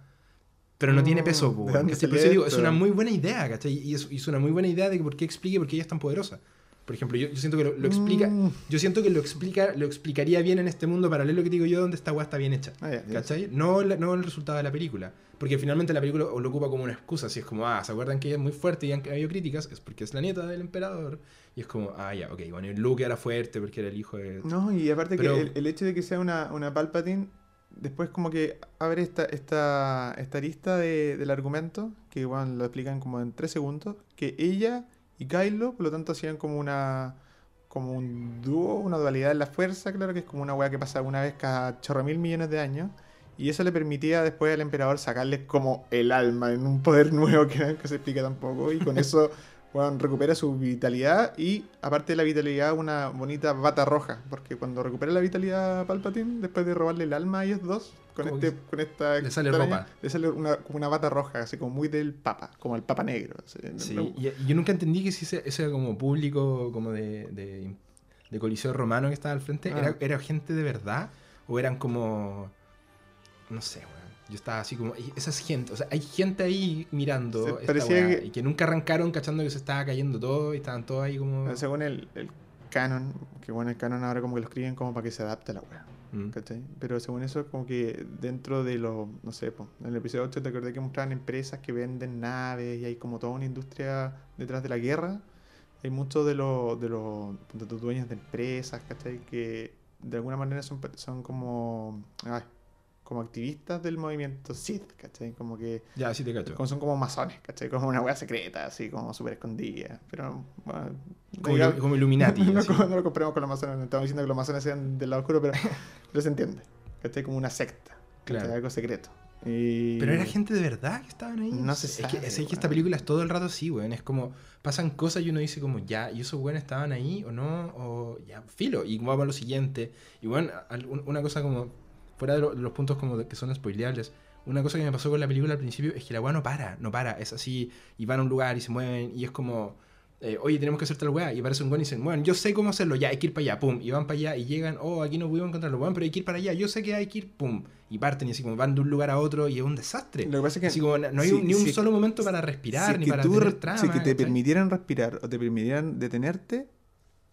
Pero no tiene Mm, peso, ¿de po, dónde ¿cachai? Por eso digo, es una muy buena idea, ¿cachai? Y es, y es una muy buena idea de que por qué explique por qué ella es tan poderosa. Por ejemplo, yo, yo siento que lo, lo explica, Mm. yo siento que lo explica, lo explicaría bien en este mundo paralelo que digo yo, donde esta weá está bien hecha. Ah, ya. ¿Cachai? No, la- no el resultado de la película. Porque finalmente la película lo ocupa como una excusa. Si es como, ah, ¿se acuerdan que ella es muy fuerte y han habido críticas? Es porque es la nieta del emperador. Y es como, ah, ya, ok, bueno, y Luke era fuerte porque era el hijo de. No, y aparte Pero- que el, el hecho de que sea una, una Palpatine, después como que abre esta, esta, esta lista de- del argumento, que bueno, lo explican como en tres segundos, que ella y Kylo, por lo tanto, hacían como una como un dúo, una dualidad en la fuerza, claro que es como una weá que pasa una vez cada chorro mil millones de años. Y eso le permitía después al emperador sacarles como el alma en un poder nuevo que nunca se explica tampoco. Y con eso bueno, recupera su vitalidad y aparte de la vitalidad una bonita bata roja. Porque cuando recupera la vitalidad Palpatine, después de robarle el alma a ellos dos, con, este, con esta... le sale ropa. Le sale una, como una bata roja, así como muy del papa, como el papa negro. así. Sí, Me- y, yo nunca entendí que si ese, ese como público como de, de, de Coliseo Romano que estaba al frente, Ah. ¿era, ¿era gente de verdad? ¿O eran como... No sé, weón. Yo estaba así como... "Ey, Esas gente, o sea, hay gente ahí mirando esta weá, que- y que nunca arrancaron cachando que se estaba cayendo todo y estaban todos ahí como... Según el, el canon, que bueno, el canon ahora como que lo escriben como para que se adapte a la wea. Mm. ¿cachai? Pero según eso, como que dentro de los, no sé, po, en el episodio 8 te acordé que mostraban empresas que venden naves y hay como toda una industria detrás de la guerra. Hay muchos de los, de los, de dueños de empresas, ¿cachai? Que de alguna manera son, son como, ay, como activistas del movimiento Sith, ¿cachai? Como que Ya, sí te cacho. como son como masones, ¿cachai? Como una wea secreta, así como súper escondida. Pero, bueno, Como, Illuminati. no, así. no, no lo compremos con los masones, no estamos diciendo que los masones sean del lado oscuro, pero, pero se entiende. ¿Cachai? Como una secta, ¿cachai? Claro. Algo secreto. Y... Pero era gente de verdad que estaban ahí. No Es que, sabe, es que esta película es todo el rato así, weón. Es como, pasan cosas y uno dice como, ya, ¿y esos weones estaban ahí o no? O ya, filo. Y vamos a lo siguiente. Y bueno, una cosa como, fuera de, lo- de los puntos como de- que son spoileables, una cosa que me pasó con la película al principio es que la weá no para, no para. Es así, y van a un lugar y se mueven y es como... eh, oye, tenemos que hacer tal weá, y aparece un weón y dicen, bueno, yo sé cómo hacerlo, ya, hay que ir para allá, pum, y van para allá y llegan, oh, aquí no pudimos encontrarlo, weón, pero hay que ir para allá, yo sé que hay que ir, pum, y parten y así como van de un lugar a otro y es un desastre. Lo que pasa es que... Así como no hay si- ni un si- solo momento para si respirar, es ni para tú tener trama. si que te ¿cachai? permitieran respirar o te permitieran detenerte,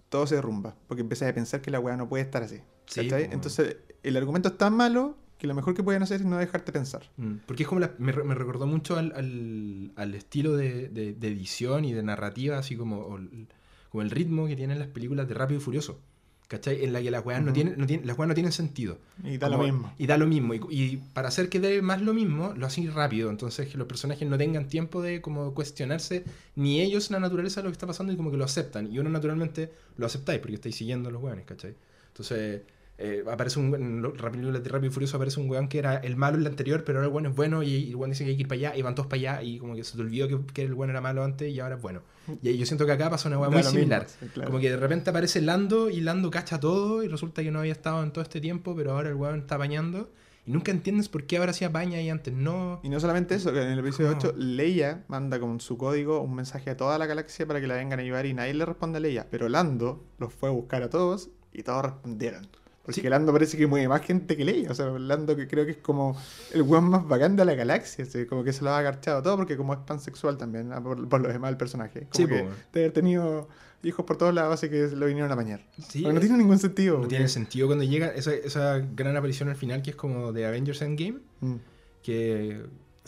todo se derrumba. Porque empiezas a pensar que la weá no puede estar así. Sí. Entonces, el argumento es tan malo que lo mejor que pueden hacer es no dejarte pensar. Mm, Porque es como la- me, me recordó mucho al, al- al estilo de, de- de edición y de narrativa, así como, el- como el ritmo que tienen las películas de Rápido y Furioso. ¿Cachai? En la que las weas no Ujú. tienen, no tienen, las weas no tienen sentido. Y da lo Como- mismo. Y da lo mismo. Y, y para hacer que dé más lo mismo, lo hacen rápido. Entonces que los personajes no tengan tiempo de como cuestionarse ni ellos la naturaleza de lo que está pasando y como que lo aceptan. Y uno naturalmente lo aceptáis porque estáis siguiendo a los weones, ¿cachai? Entonces, eh, aparece un, en Rápido y Furioso aparece un weón que era el malo en la anterior, pero ahora el weón es bueno y, y el weón dice que hay que ir para allá y van todos para allá y como que se te olvidó que, que el weón era malo antes y ahora es bueno. Y yo siento que acá pasa una weá muy similar. mismo, claro. Como que de repente aparece Lando y Lando cacha todo y resulta que no había estado en todo este tiempo, pero ahora el weón está bañando y nunca entiendes por qué ahora sí baña y antes no. Y no solamente eso, que en el episodio ¿Cómo? 8 Leia manda con su código un mensaje a toda la galaxia para que la vengan a ayudar y nadie le responde a Leia. Pero Lando los fue a buscar a todos y todos respondieron. Porque Sí. Lando parece que mueve más gente que Leia. O sea, Lando que creo que es como el weón más bacán de la galaxia. así, como que se lo ha agarchado todo porque como es pansexual también, ah, por, por lo demás el personaje. Como Sí, que po. de haber tenido hijos por todos lados así que lo vinieron a bañar. Sí, Porque no tiene ningún sentido. no tiene sentido cuando llega esa, esa gran aparición al final que es como de Avengers Endgame, Mm. que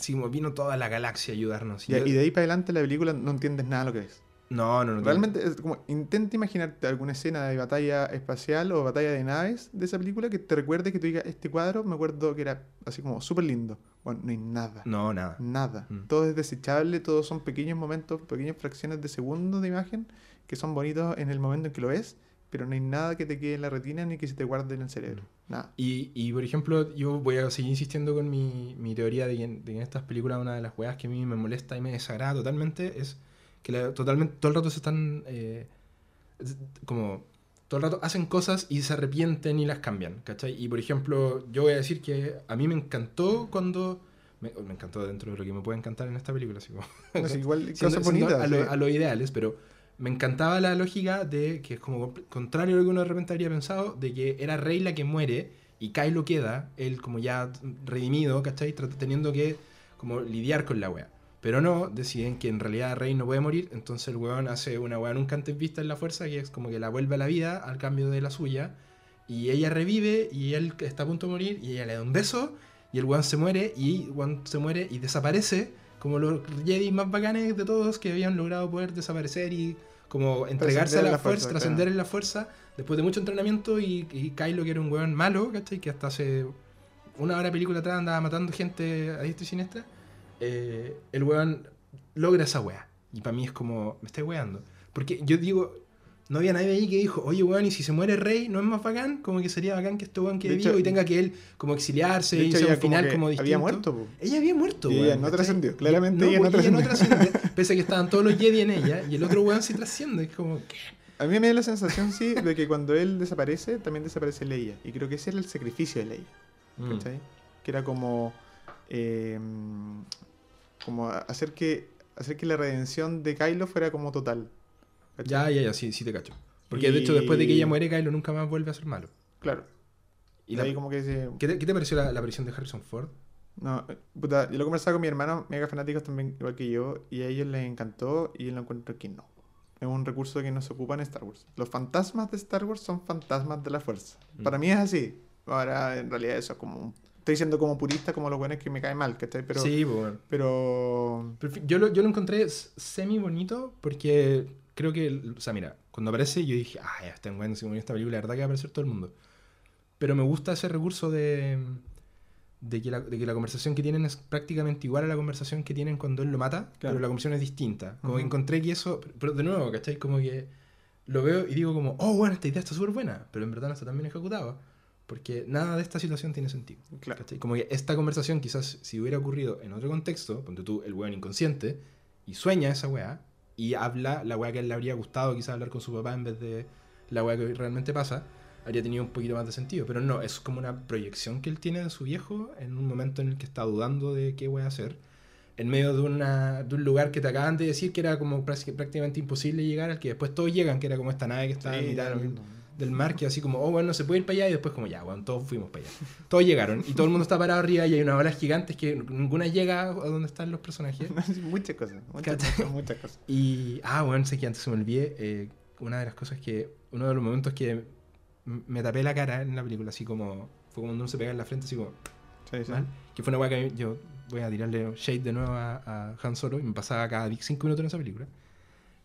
como vino toda la galaxia a ayudarnos. Y Ya, yo- y de ahí para adelante la película no entiendes nada de lo que es. No, no, no. Realmente es como intenta imaginarte alguna escena de batalla espacial o batalla de naves de esa película que te recuerde que tú digas, este cuadro me acuerdo que era así como súper lindo. Bueno, no hay nada. No, nada. Nada. Mm. Todo es desechable, todos son pequeños momentos, pequeñas fracciones de segundo de imagen que son bonitos en el momento en que lo ves, pero no hay nada que te quede en la retina ni que se te guarde en el cerebro. Nada. Y, y, por ejemplo, yo voy a seguir insistiendo con mi, mi teoría de que, en, de que en estas películas una de las weas que a mí me molesta y me desagrada totalmente es que la- totalmente todo el rato se están eh, como todo el rato hacen cosas y se arrepienten y las cambian, ¿cachai? Y por ejemplo, yo voy a decir que a mí me encantó cuando me, me encantó dentro de lo que me puede encantar en esta película, así como igual cosas bonitas. a, lo, sí. a lo ideales, pero me encantaba la lógica de que es como contrario a lo que uno de repente habría pensado, de que era Rey la que muere y Kylo queda, él como ya redimido, ¿cachai? Teniendo que como lidiar con la wea. Pero no, deciden que en realidad Rey no puede morir, entonces el weón hace una wea nunca antes vista en la fuerza, que es como que la vuelve a la vida al cambio de la suya, y ella revive y él está a punto de morir, y ella le da un beso, y el weón se muere, y weón se muere y desaparece, como los Jedi más bacanes de todos que habían logrado poder desaparecer y como entregarse Trascender a la, la fuerza, fuerza, trascender claro. en la fuerza, después de mucho entrenamiento, y, y Kylo, que era un weón malo, ¿cachai? Que hasta hace una hora de película atrás andaba matando gente a diestra y siniestra, eh, el weón logra esa weá. Y para mí es como, me estáis weando. Porque yo digo, no había nadie ahí que dijo, oye weón, y si se muere Rey, ¿no es más bacán? Como que sería bacán que este weón quede vivo y tenga que él como exiliarse y sea un final como como distinto. había muerto. po. Ella había muerto, Y weón. ella no trascendió. Claramente No, ella no ella no trascendió. trasciende. Pese a que estaban todos los Jedi en ella, y el otro weón sí trasciende. Es como, ¿qué? A mí me da la sensación, sí, de que cuando él desaparece, también desaparece Leia. Y creo que ese era el sacrificio de Leia. Mm. ¿Cachai? Que era como. eh, como hacer que, hacer que la redención de Kylo fuera como total. ¿cachai? Ya, ya, ya, sí, sí te cacho. Porque de hecho, después de que ella muere, Kylo nunca más vuelve a ser malo. Claro. Y Y la- ahí como que se. ¿Qué, te, qué te pareció la, la aparición de Harrison Ford? No, eh, puta, yo lo conversaba con mi hermano, mega fanáticos también, igual que yo, y a ellos les encantó y yo lo encuentro que no. Es un recurso que no se ocupa en Star Wars. Los fantasmas de Star Wars son fantasmas de la fuerza. Mm. Para mí es así. Ahora, en realidad, eso es como. un- Estoy siendo como purista, como los buenos que me cae mal, ¿cachai? Pero. sí, pues, bueno. Pero. Pero fi- yo lo, yo lo encontré semi bonito porque creo que, o sea, mira, cuando aparece yo dije, ah, ya está bueno, si con esta película, la verdad que va a aparecer todo el mundo. Pero me gusta ese recurso de, de, que la, de que la conversación que tienen es prácticamente igual a la conversación que tienen cuando él lo mata, Claro. pero la conversación es distinta. Como que Ujú. encontré que eso, pero de nuevo, ¿cachai? Como que lo veo y digo como, oh, bueno, esta idea está súper buena, pero en verdad no está tan bien ejecutada. Porque nada de esta situación tiene sentido. Claro. Como que esta conversación quizás si hubiera ocurrido en otro contexto, ponte tú el weón inconsciente, y sueña esa weá, y habla la weá que a él le habría gustado quizás hablar con su papá en vez de la weá que realmente pasa, habría tenido un poquito más de sentido. Pero no, es como una proyección que él tiene de su viejo en un momento en el que está dudando de qué voy a hacer. En medio de, una, de un lugar que te acaban de decir que era como prácti- prácticamente imposible llegar, al que después todos llegan, que era como esta nave que en Sí, mitad da del- mar que así como, oh, bueno, se puede ir para allá y después como, ya, bueno, todos fuimos para allá. Todos llegaron y todo el mundo está parado arriba y hay unas olas gigantes que ninguna llega a donde están los personajes. muchas cosas, muchas cosas, muchas cosas. Y, ah, bueno, sé que antes se me olvidé, eh, una de las cosas que, uno de los momentos que me tapé la cara en la película, así como, fue como cuando uno se pega en la frente, así como, Sí, sí. mal, que fue una weá que yo voy a tirarle shade de nuevo a, a Han Solo y me pasaba cada 5 minutos en esa película.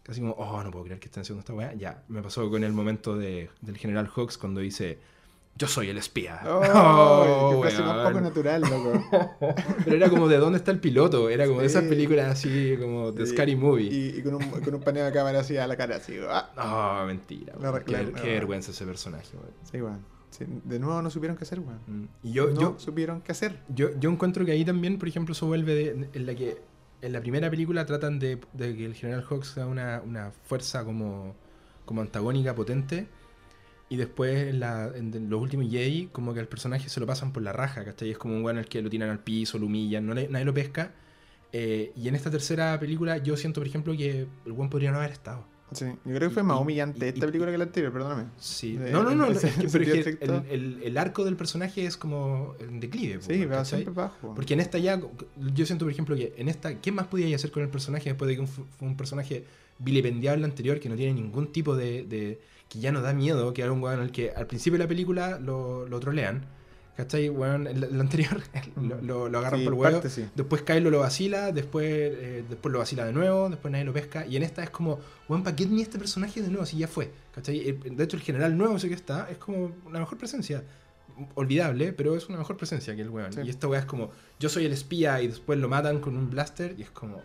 Casi como, oh, no puedo creer que estén haciendo esta weá. Ya, me pasó con el momento de, del general Hawks cuando dice, yo soy el espía. Oh, Oh, que weón. poco natural, loco. Pero era como de dónde está el piloto, era como de esas películas así como de Sí, Scary Movie. Y, y con, un, con un paneo de cámara así a la cara, así. Ah, No, mentira. Weón. Qué, no. vergüenza ese personaje, weón. sí, weón. Sí, de nuevo no supieron qué hacer, weón. Mm. Y yo, no yo, supieron qué hacer. yo, yo encuentro que ahí también, por ejemplo, se vuelve de- en la que en la primera película tratan de, que el general Hawks sea una, una fuerza como, como antagónica potente. Y después en, la, los últimos Jedi, como que al personaje se lo pasan por la raja, ¿cachai? Es como un weón al que lo tiran al piso, lo humillan, no le- nadie lo pesca. Eh, y en esta tercera película yo siento, por ejemplo, que el weón podría no haber estado. Sí, yo creo que fue más humillante esta película que la anterior, perdóname. Sí. No, no, no. el, el- el arco del personaje es como en declive. Sí, va siempre bajo. Porque en esta ya, yo siento, por ejemplo, que en esta, ¿qué más podía hacer con el personaje después de que un- fue un personaje vilipendiado en la anterior, que no tiene ningún tipo de, de- que ya no da miedo, que era un weón al que al principio de la película lo, lo trolean, ¿cachai? En la anterior lo, lo- lo agarran Sí, por el huevo, parte sí. después Kylo lo vacila, después, eh, después lo vacila de nuevo, después nadie lo pesca, y en esta es como, weón, ¿para qué ni este personaje de nuevo? Si ya fue, ¿cachai? Eh, De hecho, el general nuevo ese que está es como la mejor presencia. Olvidable, pero es una mejor presencia que el weón. Sí. Y esta weá es como, yo soy el espía y después lo matan con un blaster, y es como,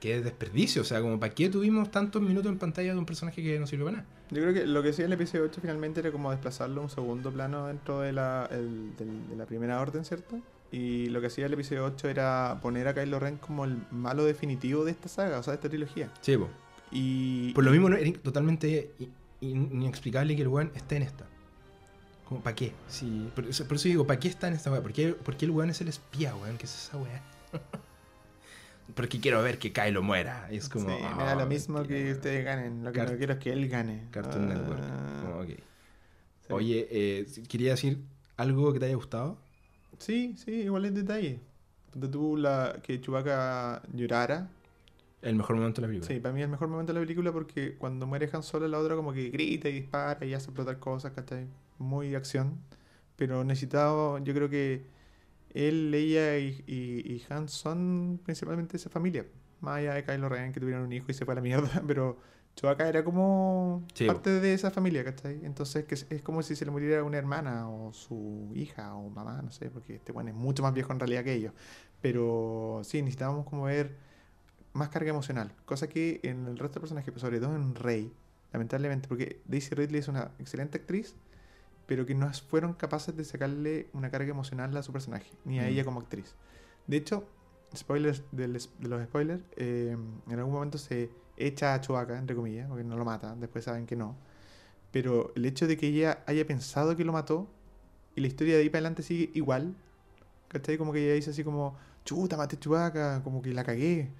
qué desperdicio. O sea, como, ¿para qué tuvimos tantos minutos en pantalla de un personaje que no sirve para nada? Yo creo que lo que hacía el episodio 8 finalmente era como desplazarlo a un segundo plano dentro de la, el- del- de la primera orden, ¿cierto? Y lo que hacía el episodio 8 era poner a Kylo Ren como el malo definitivo de esta saga, o sea, de esta trilogía. Sí, po. Y, Por lo mismo, no- era totalmente inexplicable que el weón esté en esta. Como, ¿para qué? Sí, por, eso, por eso digo, ¿para qué está en esta weá? ¿Por qué, por qué el weón es el espía, weón? ¿Qué es esa weá? Porque quiero ver que Kylo muera. Y es como. Sí, me da lo mismo que ustedes ganen. Lo que no quiero es que él gane. Cartoon Network. Ah, sí. Oye, eh, quería decir algo que te haya gustado. Sí, sí, igual es detalle. Donde tú la, que Chewbacca llorara. El mejor momento de la película. Sí, para mí es el mejor momento de la película porque cuando muere Han Solo, la otra como que grita y dispara y hace explotar cosas, ¿cachai? Muy acción. Pero necesitaba, yo creo que él, ella y, y, y Han son principalmente esa familia. Más allá de Kylo Ren, que tuvieron un hijo y se fue a la mierda, pero Chewbacca era como Sí, parte de esa familia, ¿cachai? Entonces que es, es como si se le muriera una hermana o su hija o mamá, no sé, porque este bueno es mucho más viejo en realidad que ellos. Pero sí, necesitábamos como ver más carga emocional, cosa que en el resto de personajes, pero sobre todo en Rey, lamentablemente, porque Daisy Ridley es una excelente actriz, pero que no fueron capaces de sacarle una carga emocional a su personaje, ni a Mm. ella como actriz. De hecho, spoilers de los spoilers, eh, en algún momento se echa a Chewbacca, entre comillas, porque no lo mata, después saben que no. Pero el hecho de que ella haya pensado que lo mató y la historia de ahí para adelante sigue igual, ¿cachai? Como que ella dice así como, chuta, maté a Chewbacca, como que la cagué,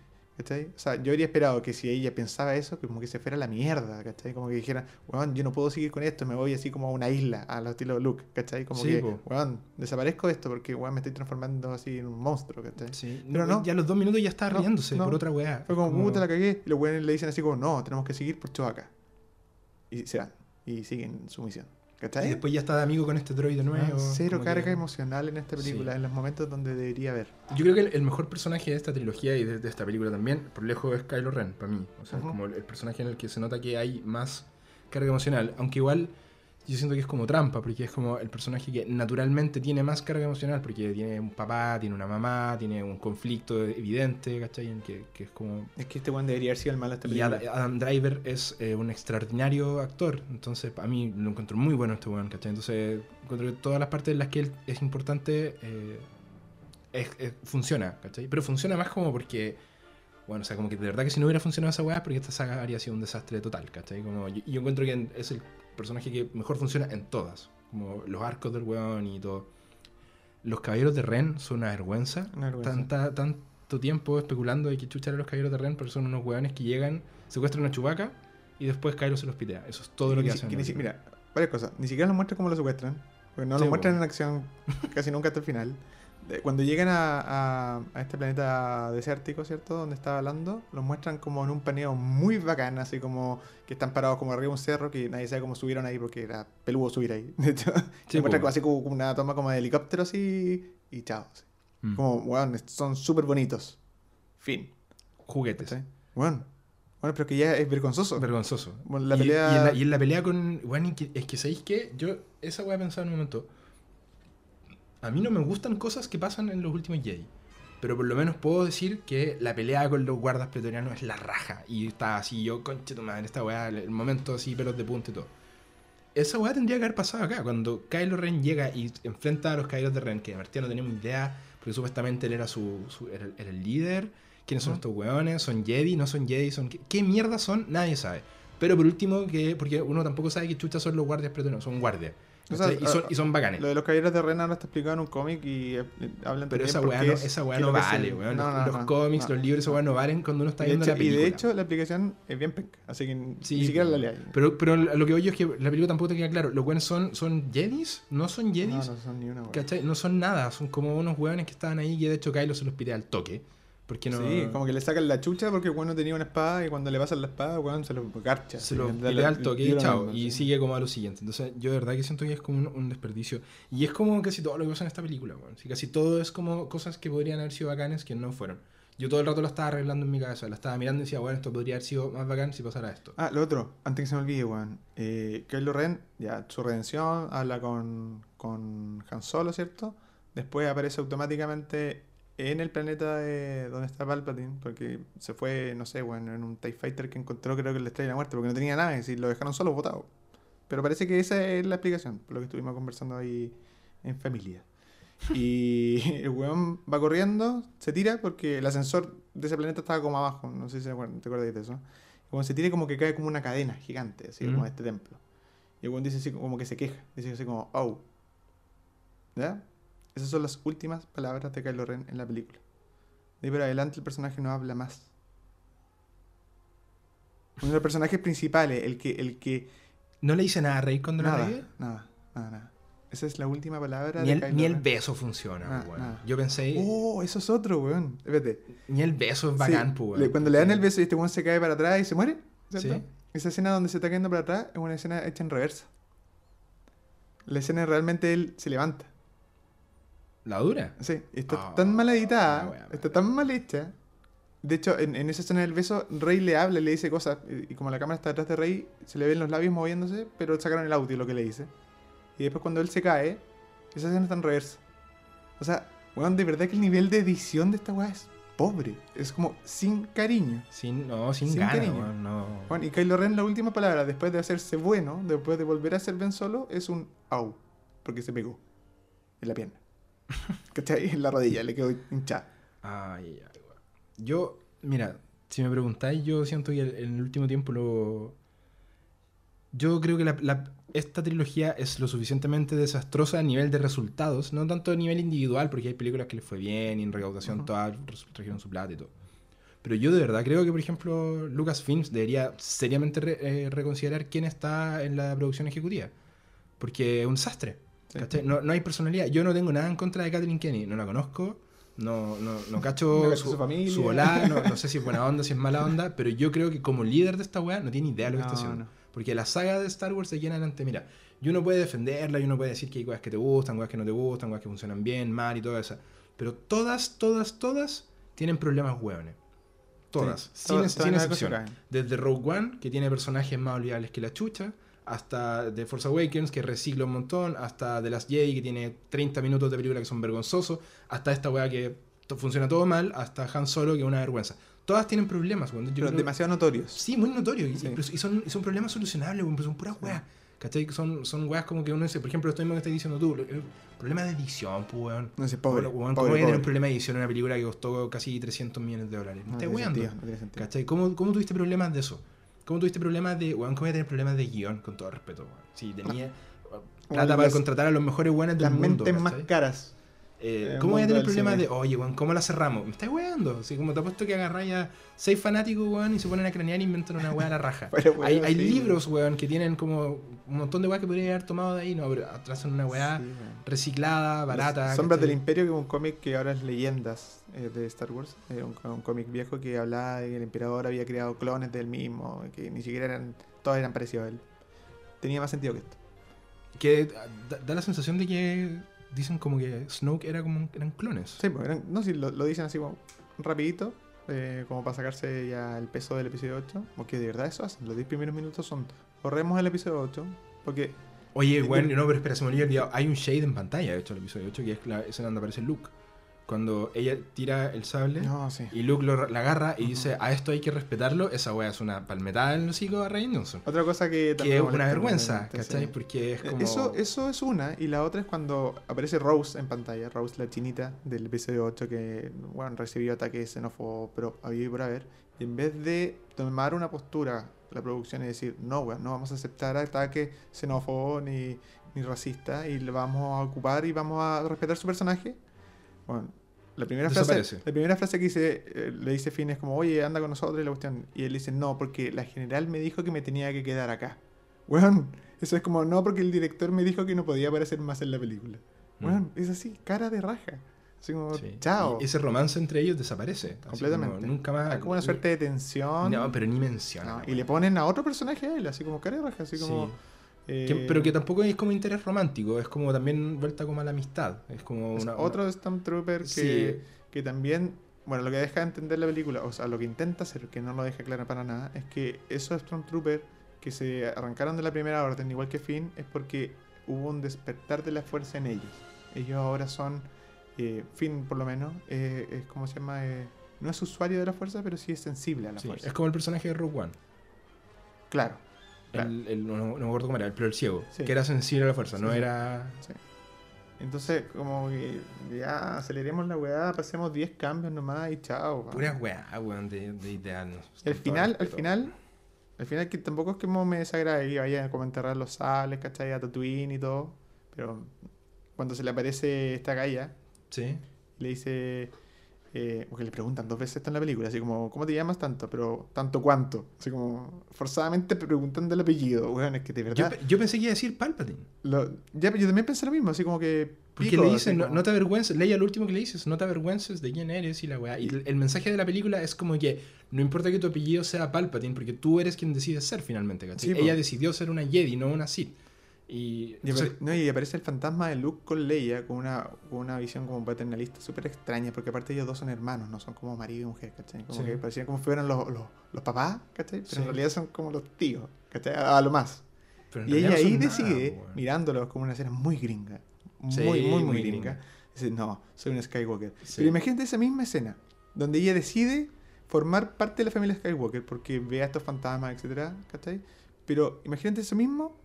¿cachai? O sea, yo habría esperado que si ella pensaba eso, que como que se fuera a la mierda, ¿cachai? Como que dijera, weón, yo no puedo seguir con esto, me voy así como a una isla, a lo estilo Luke, ¿cachai? Como Sí, que, po. weón, desaparezco de esto porque, weón, me estoy transformando así en un monstruo, ¿cachai? Sí, Pero no. Ya a los dos minutos ya estaba No, riéndose no. por otra weá. Fue como, puta, la cagué. Y los weones le dicen así como, no, tenemos que seguir por Chewbacca. Y se van. Y siguen su misión. ¿Cachai? Y después ya está de amigo con este droide Ah, nuevo. cero como carga que- emocional en esta película, Sí. en los momentos donde debería haber. Yo creo que el, el mejor personaje de esta trilogía y de, de esta película también, por lejos, es Kylo Ren, para mí. O sea, Ujú. como el, el personaje en el que se nota que hay más carga emocional. Aunque igual yo siento que es como trampa, porque es como el personaje que naturalmente tiene más carga emocional, porque tiene un papá, tiene una mamá, tiene un conflicto evidente, ¿cachai? Que, que es como... Es que este weón debería haber sido el malo de esta Y Adam Driver es eh, un extraordinario actor, entonces a mí lo encuentro muy bueno este weón, ¿cachai? Entonces encuentro que todas las partes en las que él es importante eh, es- es- funciona, ¿cachai? Pero funciona más como porque, bueno, o sea, como que de verdad que si no hubiera funcionado esa weá, porque esta saga habría sido un desastre total, ¿cachai? Como, yo, yo encuentro que es el personaje que mejor funciona en todas, como los arcos del weón y todo. Los caballeros de Ren son una vergüenza. Una vergüenza. Tanta, tanto tiempo especulando de que chucha eran los caballeros de Ren, pero son unos weones que llegan, secuestran a Chubaca y después Kylo se los pitea. Eso es todo lo que ni hacen. que ni si- mira, varias cosas. Ni siquiera lo muestran como lo secuestran. Porque no Sí, lo muestran en acción casi nunca hasta el final. Cuando llegan a, a- a este planeta desértico, ¿cierto? Donde estaba hablando, los muestran como en un paneo muy bacán, así como que están parados como arriba de un cerro que nadie sabe cómo subieron ahí porque era peludo subir ahí. De hecho, Sí, se muestra po. así como una toma como de helicóptero así y chao. así. Mm. Como, weón, son súper bonitos. Fin. Juguetes. Weón. Bueno, pero que ya es vergonzoso. Vergonzoso. Bueno, la y, pelea- y en la, y en la pelea con. Weón, es que sabéis que yo esa weá pensaba en un momento. A mí no me gustan cosas que pasan en los últimos Jedi. Pero por lo menos puedo decir que la pelea con los guardas pretorianos es la raja. Y está así, yo, conche tu madre, esta weá, el momento así, pelos de punta y todo. esa weá tendría que haber pasado acá. Cuando Kylo Ren llega y enfrenta a los Kylo de Ren, que partida no teníamos idea, porque supuestamente él era su, su- era, el- era el líder. ¿Quiénes son estos weones? ¿Son Jedi? ¿No son Jedi? ¿Son qué, qué mierda son? Nadie sabe. Pero por último, que porque uno tampoco sabe que chuchas son los guardias, no, son guardias. O sea, ¿cachai? y, son, ah, y son bacanes. Lo de los caballeros de Ren ahora está explicado en un cómic y eh, hablan Pero esa weá no, es- esa weá no vale, weón. No, Los, no, los no, cómics, los libros, esa weá no valen cuando uno está Y viendo hecho, la y película. de hecho, la aplicación es bien penca, así que ni Sí, siquiera la leáis. Pero, pero lo que voy yo es que la película tampoco te queda claro. Los weones son, son Jedis, no son Jedis. No, no son ni una weá. ¿Cachai? No son nada, son como unos hueones que estaban ahí y de hecho Kylo se los pide al toque. Porque no. Sí, como que le sacan la chucha porque bueno tenía una espada y cuando le pasan la espada, weón, se lo garcha. se lo da pide la- al toque dio y lo chao. mismo, Y sí. sigue como a lo siguiente. Entonces, yo de verdad que siento que es como un, un desperdicio. Y es como casi todo lo que pasa en esta película, weón. Sí, casi todo es como cosas que podrían haber sido bacanes que no fueron. Yo todo el rato la estaba arreglando en mi cabeza. La estaba mirando y decía, bueno, esto podría haber sido más bacán si pasara esto. Ah, lo otro, antes que se me olvide, weón. Eh, Kylo Ren, ya, su redención, habla con, con Han Solo, ¿cierto? Después aparece automáticamente en el planeta de donde está Palpatine, porque se fue, no sé, weón, en un TIE Fighter que encontró, creo que la estrella de la muerte, porque no tenía nada, y lo dejaron solo botado. Pero parece que esa es la explicación, por lo que estuvimos conversando ahí en familia. Y el weón va corriendo, se tira, porque el ascensor de ese planeta estaba como abajo, no sé si te acuerdas, de eso. Y cuando se tira como que cae como una cadena gigante, así como Mm. de este templo. Y el weón dice así como que se queja, dice así como, oh. ¿Ya? Esas son las últimas palabras de Kylo Ren en la película. De ahí para adelante el personaje no habla más. Uno de los personajes principales, el que, el que ¿No le dice nada a Rey cuando la nada, revive? nada, nada, nada. Esa es la última palabra Ni de el, Kylo ni el Ren. beso funciona, Nada, weón. nada. Yo pensé, Oh, eso es otro, weón. Espérate. ni el beso es bacán, Sí, pues, weón. cuando le dan el beso y este weón se cae para atrás y se muere, ¿cierto? Sí. Esa escena donde se está cayendo para atrás es una escena hecha en reversa. La escena realmente él se levanta. ¿La dura? Sí, está Ah, tan mal editada, wea, está tan mal hecha. De hecho, en, en esa escena del beso, Rey le habla y le dice cosas. Y, y como la cámara está detrás de Rey, se le ven los labios moviéndose, pero sacaron el audio lo que le dice. Y después cuando él se cae, esa escena está en reversa. O sea, weón, de verdad que el nivel de edición de esta weá es pobre. Es como sin cariño. Sin, no, sin, Sin cariño. weón, no. Juan, y Kylo Ren, la última palabra, después de hacerse bueno, después de volver a ser Ben Solo, es un au. Porque se pegó. En la pierna. ¿Cachai? En la rodilla, le quedó hinchada. Ay, ay, weón. Yo, mira, si me preguntáis, yo siento que en el último tiempo lo. Yo creo que la- la- esta trilogía es lo suficientemente desastrosa a nivel de resultados, no tanto a nivel individual, porque hay películas que les fue bien y en recaudación Ujú. todas res- trajeron su plata y todo. Pero yo de verdad creo que, por ejemplo, Lucasfilms debería seriamente re- eh, reconsiderar quién está en la producción ejecutiva. Porque es un desastre. Sí. ¿cachai? No, no hay personalidad. Yo no tengo nada en contra de Kathleen Kenny. No la conozco. No, no, no cacho, No su, su familia. su volá, no, no sé si es buena onda, si es mala onda, pero yo creo que como líder de esta weá no tiene idea de lo que está haciendo. no. Porque la saga de Star Wars de aquí en adelante, mira, y uno puede defenderla y uno puede decir que hay cosas que te gustan, cosas que no te gustan, cosas que funcionan bien, mal y todo eso. Pero todas, todas, todas tienen problemas hueones. Todas, Sí, sin, todas- sin todas excepción. Desde Rogue One, que tiene personajes más olvidables que la chucha, hasta The Force Awakens, que recicla un montón, hasta The Last Jedi, que tiene 30 minutos de película que son vergonzosos, hasta esta weá que to- funciona todo mal, hasta Han Solo, que es una vergüenza. Todas tienen problemas, weón. Pero creo- demasiado notorios. Sí, muy notorio. Y, Sí. pero- y son, y son problemas solucionables, weón, pero son puras weas. ¿Cachai? Son, son weas como que uno dice, por ejemplo, esto mismo que estás diciendo tú, problema de edición, pues, weón. No sé, pobre. Weón, ¿Cómo pobre, voy a tener un problema de edición en una película que costó casi 300 millones de dólares? No tiene weando. no. ¿Cachai? ¿Cómo, ¿Cómo tuviste problemas de eso? ¿Cómo tuviste problemas de, weón, cómo voy a tener problemas de guion, con todo respeto, weón? Sí, tenía plata para las- contratar a los mejores weones del Las mundo, mentes más caras. Eh, ¿Cómo voy a tener problemas de, cine. oye, weón, cómo la cerramos? Me estás weando. Así como te apuesto que agarráis a seis fanáticos, weón, y se ponen a cranear e inventan una weá a la raja. Pero, weón, hay libros, weón, que tienen como un montón de weá que podría haber tomado de ahí, no, pero atrás son una weá Sí, reciclada, barata. Sombras del. Imperio, que es un cómic que ahora es leyendas eh, de Star Wars. eh, un, un cómic viejo que hablaba de que el emperador había creado clones del mismo, que ni siquiera eran, todos eran parecidos a él. Tenía más sentido que esto. Que da, da la sensación de que dicen como que Snoke era como eran clones. Sí, pues, eran- no, sí, lo, lo dicen así como rapidito, eh, como para sacarse ya el peso del episodio 8, porque de verdad eso hacen. Los 10 primeros minutos son, corremos el episodio 8, porque Oye, de- no, pero espera, se me olvidó. Hay un shade en pantalla, de hecho, el episodio 8, que es la escena donde aparece Luke. Cuando ella tira el sable No, sí. y Luke lo, la agarra y Ujú. dice, a esto hay que respetarlo, esa wea es una palmetada en el hocico a Ryan Johnson. Otra cosa que Que también es me una vergüenza, ¿cachai? sí. Porque es Eh, como... Eso, eso es una, y la otra es cuando aparece Rose en pantalla, Rose la chinita del episodio 8 que bueno, recibió ataques xenófobos, pero había por haber, y en vez de tomar una postura la producción y decir, no, weón, no vamos a aceptar ataques xenófobos ni, ni racistas y le vamos a ocupar y vamos a respetar su personaje, bueno, la primera frase, la primera frase que dice, eh, le dice Finn es como, oye, anda con nosotros y la cuestión, y él dice, no, porque la general me dijo que me tenía que quedar acá. Weón, eso es como, no, porque el director me dijo que no podía aparecer más en la película. Mm. Weón, es así, cara de raja. Así como, Sí. chao. Y ese romance entre ellos desaparece. Completamente. como nunca más... Hay como una suerte de tensión. No, pero ni menciona. No, y le ponen a otro personaje a él, así como cara de raja, así Sí. como... eh, Que- pero que tampoco es como interés romántico, es como también vuelta como a la amistad. Es como es una, otro Stormtrooper que, Sí. que también, bueno, lo que deja de entender la película, o sea, lo que intenta hacer, que no lo deja claro para nada, es que esos Stormtroopers que se arrancaron de la primera orden, igual que Finn, es porque hubo un despertar de la fuerza en ellos. Ellos ahora son, eh, Finn por lo menos, eh, es como se llama, Eh, no es usuario de la fuerza, pero sí es sensible a la sí, fuerza. es como el personaje de Rogue One. Claro. Claro. El, el- no, no me acuerdo cómo era, el, pero el ciego. Sí. Que era sensible a la fuerza, Sí, no sí. era. Sí. Entonces, como que ya aceleremos la weá, pasemos 10 cambios nomás y chao. weón. Pura weá, weón, de, de ideal. al final, al final, al final que tampoco es que me desagrade que vaya a comentar los sales, ¿cachai? A Tatooine y todo. Pero cuando se le aparece esta galla, Sí. le dice. Eh, porque le preguntan dos veces esto en la película, así como, ¿cómo te llamas tanto? Pero, ¿tanto cuánto? Así como, forzadamente preguntando el apellido, weón, es que de verdad. yo pensé que iba a decir Palpatine. lo- ya, yo también pensé lo mismo, así como que. Porque pico, le dicen, no, como- no te avergüences, leía lo último que le dices, no te avergüences de quién eres y la weá. Y el, el mensaje de la película es como que no importa que tu apellido sea Palpatine, porque tú eres quien decides ser finalmente, ¿cachai? Sí, po. Ella decidió ser una Jedi, no una Sith. Y, Y, entonces- apare- no, y aparece el fantasma de Luke con Leia con una, con una visión como paternalista súper extraña, porque aparte ellos dos son hermanos, no son como marido y mujer, ¿cachai? Como Sí. que parecían como si fueran los, los, los papás, ¿cachai? Pero Sí. en realidad son como los tíos, ¿cachai? A, lo más. Y ella no ahí nada, decide, weón. mirándolos como una escena muy gringa, muy, Sí, muy, muy, muy gringa, gringa. dice, no, soy un Skywalker. Pero imagínate esa misma escena, donde ella decide formar parte de la familia Skywalker, porque ve a estos fantasmas, etcétera, ¿cachai? Pero imagínate eso mismo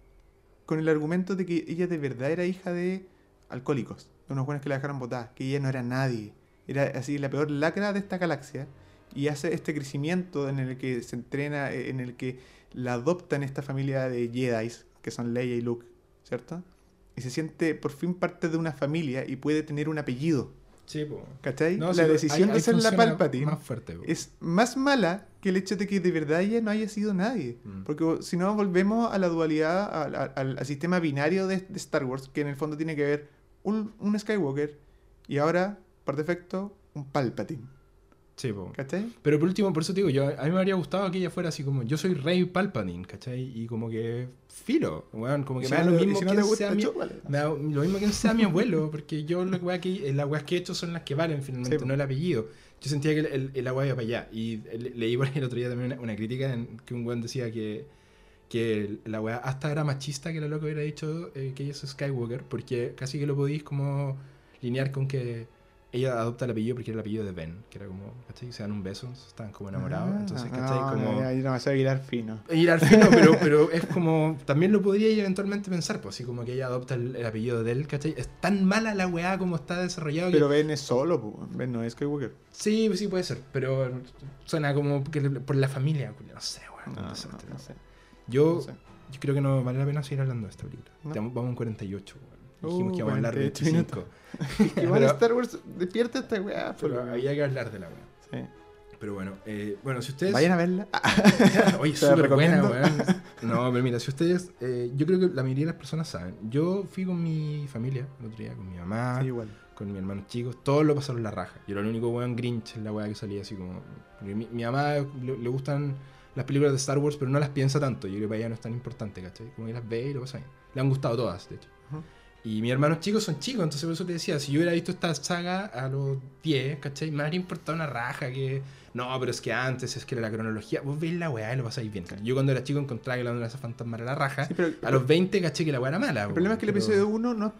con el argumento de que ella de verdad era hija de alcohólicos, de unos buenos que la dejaron botada, que ella no era nadie, era así la peor lacra de esta galaxia, y hace este crecimiento en el que se entrena, eh, en el que la adoptan esta familia de Jedi, que son Leia y Luke, ¿cierto? Y se siente por fin parte de una familia y puede tener un apellido, Sí, po. ¿cachai? No, la sí, pero decisión de ahí ser la Palpatine Más fuerte, po. es más mala que el hecho de que de verdad ella no haya sido nadie. Mm. Porque si no, volvemos a la dualidad, al, al- al- al sistema binario de, de Star Wars, que en el fondo tiene que ver un, un Skywalker y ahora, por defecto, un Palpatine. Sí, po. ¿Cachai? Pero por último, por eso te digo, yo, a mí me habría gustado que ella fuera así como, yo soy Rey Palpatine, ¿cachai? Y como que filo, weón, como que Si me da no lo mismo si no quién sea mi, chúpale. me da lo mismo que sea mi abuelo, porque yo la weá que, las weas que he hecho son las que valen finalmente, Sí, no el apellido. Yo sentía que el, el, el agua iba para allá. Y le- leí por ahí el otro día también una, una crítica en que un weón decía que, que la weá hasta era machista que la loco hubiera dicho eh, que ella es Skywalker, porque casi que lo podéis como linear con que ella adopta el apellido porque era el apellido de Ben, que era como, ¿cachai? Se dan un beso, estaban como enamorados, Ah, entonces, no, ¿cachai? no, Como... no, va a Aguilar fino. Al fino, pero, pero es como. También lo podría eventualmente pensar, pues así como que ella adopta el, el apellido de él, ¿cachai? Es tan mala la weá como está desarrollado que. Pero Ben es solo, po. Ben no es Skywalker. Sí, sí puede ser, pero suena como que por la familia, no sé, weón. No, un no, no sé. Yo, no sé. yo creo que no vale la pena seguir hablando de esta película. No. Vamos en 48, weón. Uh, Dijimos que íbamos a hablar 48 25. Igual Pero- Star Wars despierta esta weá. Pero por- había que hablar de la weá. Sí. Pero bueno, eh, bueno, si ustedes. Vayan a verla. Oye, súper buena, weón. No, pero mira, si ustedes. eh, yo creo que la mayoría de las personas saben. Yo fui con mi familia el otro día, con mi mamá, Sí, igual. con mi hermano chicos. Todos lo pasaron la raja. Yo era el único weón Grinch en la weá que salía así como. Mi, mi mamá le, le gustan las películas de Star Wars, pero no las piensa tanto. Yo creo que para ella no es tan importante, ¿cachai? Como que las ve y lo pasa bien. Le han gustado todas, de hecho. Ujú. Y mis hermanos chicos son chicos, entonces por eso te decía, si yo hubiera visto esta saga a los 10, ¿cachai? Me habría importado una raja que... No, pero es que antes, es que era la cronología. Vos veis la weá y lo pasáis bien. Yo cuando era chico encontraba que la amenaza fantasma era la raja. Sí, pero a los 20 caché que la weá era mala. el problema es que el episodio 1 no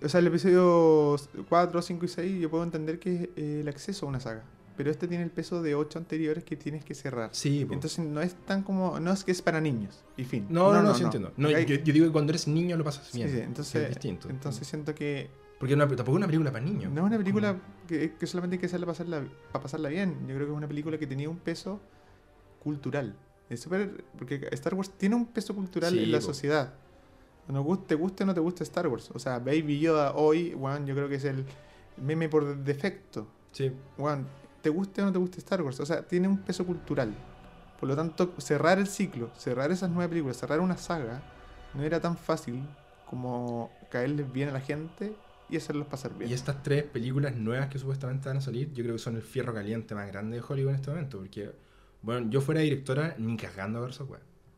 O sea, el episodio 4, 5 y 6 yo puedo entender que es eh, el acceso a una saga. Pero este tiene el peso de 8 anteriores que tienes que cerrar. Sí, po. Entonces no es tan como... No es que es para niños. Y fin. no, no, no, sí entiendo. No, hay- yo, yo digo que cuando eres niño lo pasas bien. sí, entonces, es distinto. entonces siento que Porque no- tampoco es una película para niños. no es una película que, que solamente hay que hacerla pasarla, para pasarla bien. Yo creo que es una película que tenía un peso cultural. Es súper... Porque Star Wars tiene un peso cultural Sí, en la po. sociedad. No te guste o no te guste Star Wars. O sea, Baby Yoda hoy, weón, yo creo que es el meme por defecto. Sí. Weón, te guste o no te guste Star Wars. O sea, tiene un peso cultural. Por lo tanto, cerrar el ciclo, cerrar esas nueve películas, cerrar una saga, no era tan fácil como caerles bien a la gente y hacerlos pasar bien. Y estas tres películas nuevas que supuestamente van a salir, yo creo que son el fierro caliente más grande de Hollywood en este momento. Porque, bueno, yo fuera directora, ni cagando a ver.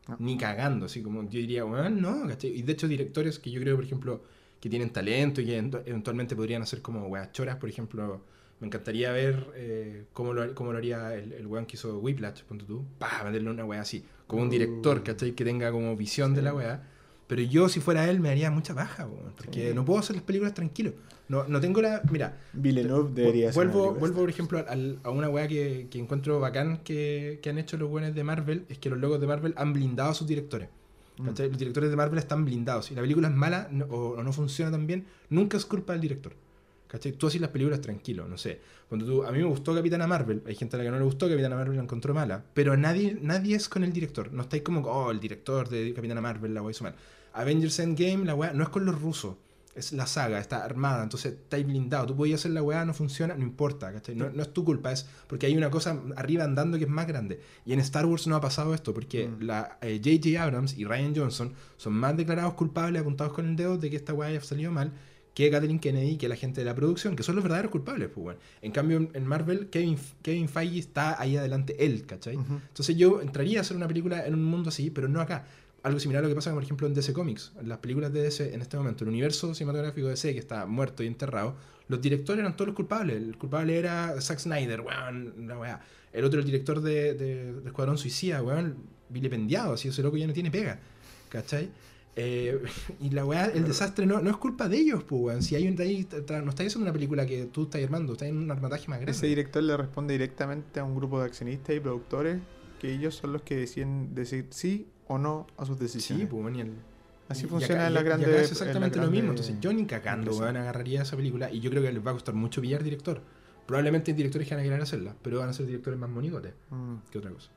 No. Ni cagando, así como yo diría, bueno, no, ¿cachai? Y de hecho, directores que yo creo, por ejemplo, que tienen talento y que eventu- eventualmente podrían hacer como weas choras, por ejemplo, me encantaría ver eh, cómo, lo, cómo lo haría el, el weón que hizo Whiplash, ponte tú, pa, meterle una wea así, como un director, Uh. ¿cachai? Que tenga como visión de Sí. la wea. Pero yo, si fuera él, me haría mucha baja, weón, porque Sí. no puedo hacer las películas tranquilo. No, no tengo la. Mira, Villeneuve debería ser vuelvo, película vuelvo de por ejemplo, al- a una weá que, que encuentro bacán que, que han hecho los buenos de Marvel, es que los logos de Marvel han blindado a sus directores. Mm. Los directores de Marvel están blindados. Si la película es mala no- o, o no funciona tan bien, nunca es culpa del director. ¿Cachai? Tú haces las películas tranquilo, no sé. Cuando tú, a mí me gustó Capitana Marvel, hay gente a la que no le gustó, Capitana Marvel la encontró mala, pero nadie, nadie es con el director. No estáis como, oh, el director de Capitana Marvel la weá hizo mal. Avengers Endgame, la weá, no es con los rusos. Es la saga, está armada, entonces estáis blindado. Tú podías hacer la weá, no funciona, no importa, ¿cachai? No, no es tu culpa, es porque hay una cosa arriba andando que es más grande. Y en Star Wars no ha pasado esto, porque Mm. la eh, J.J. Abrams y Ryan Johnson son más declarados culpables, apuntados con el dedo de que esta weá haya salido mal, que Kathleen Kennedy que la gente de la producción, que son los verdaderos culpables, pues, weón. En cambio, en- Marvel, Kevin, Kevin Feige está ahí adelante, él, ¿cachai? Ujú. Entonces yo entraría a hacer una película en un mundo así, pero no acá. Algo similar a lo que pasa, por ejemplo, en DC Comics. En las películas de DC, en este momento, el universo cinematográfico de DC, que está muerto y enterrado, los directores eran todos los culpables. El culpable era Zack Snyder, weón, la weá. El otro, el director de, de, de Escuadrón Suicida, weón, vilipendiado, así ese loco ya no tiene pega. ¿Cachai? Eh, y la weá, el desastre no, no es culpa de ellos, pues, weón. Si hay un, ahí, no estás haciendo una película que tú estás armando, estás en un armataje más grande. Ese director le responde directamente a un grupo de accionistas y productores que ellos son los que deciden decir sí o no a sus Sí, decisiones. pues, y el- Así Y funciona y- la y grande. acá es exactamente lo mismo. Entonces, yo ni cagando, weón, agarraría esa película y yo creo que les va a costar mucho pillar director. Probablemente hay directores que van a querer hacerla, pero van a ser directores más monigotes Mm. que otra cosa.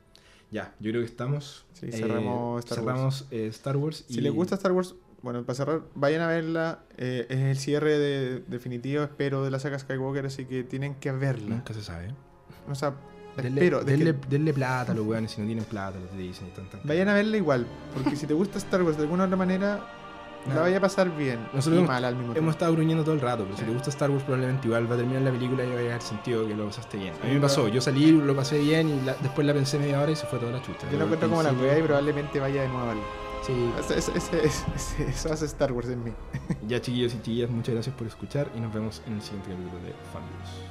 Ya, yo creo que estamos. Sí, cerramos Star Wars. eh, Star Wars. Si y- les gusta Star Wars, bueno, para cerrar, vayan a verla. eh, es el cierre de- definitivo, espero, de la saga Skywalker, así que tienen que verla. Nunca se sabe. O sea, Denle, espero. que denle, plata a los weones si no tienen plata, los Disney. Tan, tan, vayan a verla igual, porque si te gusta Star Wars de alguna otra manera, la vaya a pasar bien Nosotros y mal al mismo tiempo. Hemos estado gruñendo todo el rato, pero si te gusta Star Wars probablemente igual va a terminar la película y va a llegar sentido que lo pasaste bien. A mí me pasó, yo salí, lo pasé bien y la- después la pensé media hora y se fue toda la chucha. Yo la encuentro al como la weá y probablemente vaya de nuevo a verla. Sí, ese- eso hace Star Wars en mí. Ya chiquillos y chiquillas, muchas gracias por escuchar y nos vemos en el siguiente capítulo de Fanboys.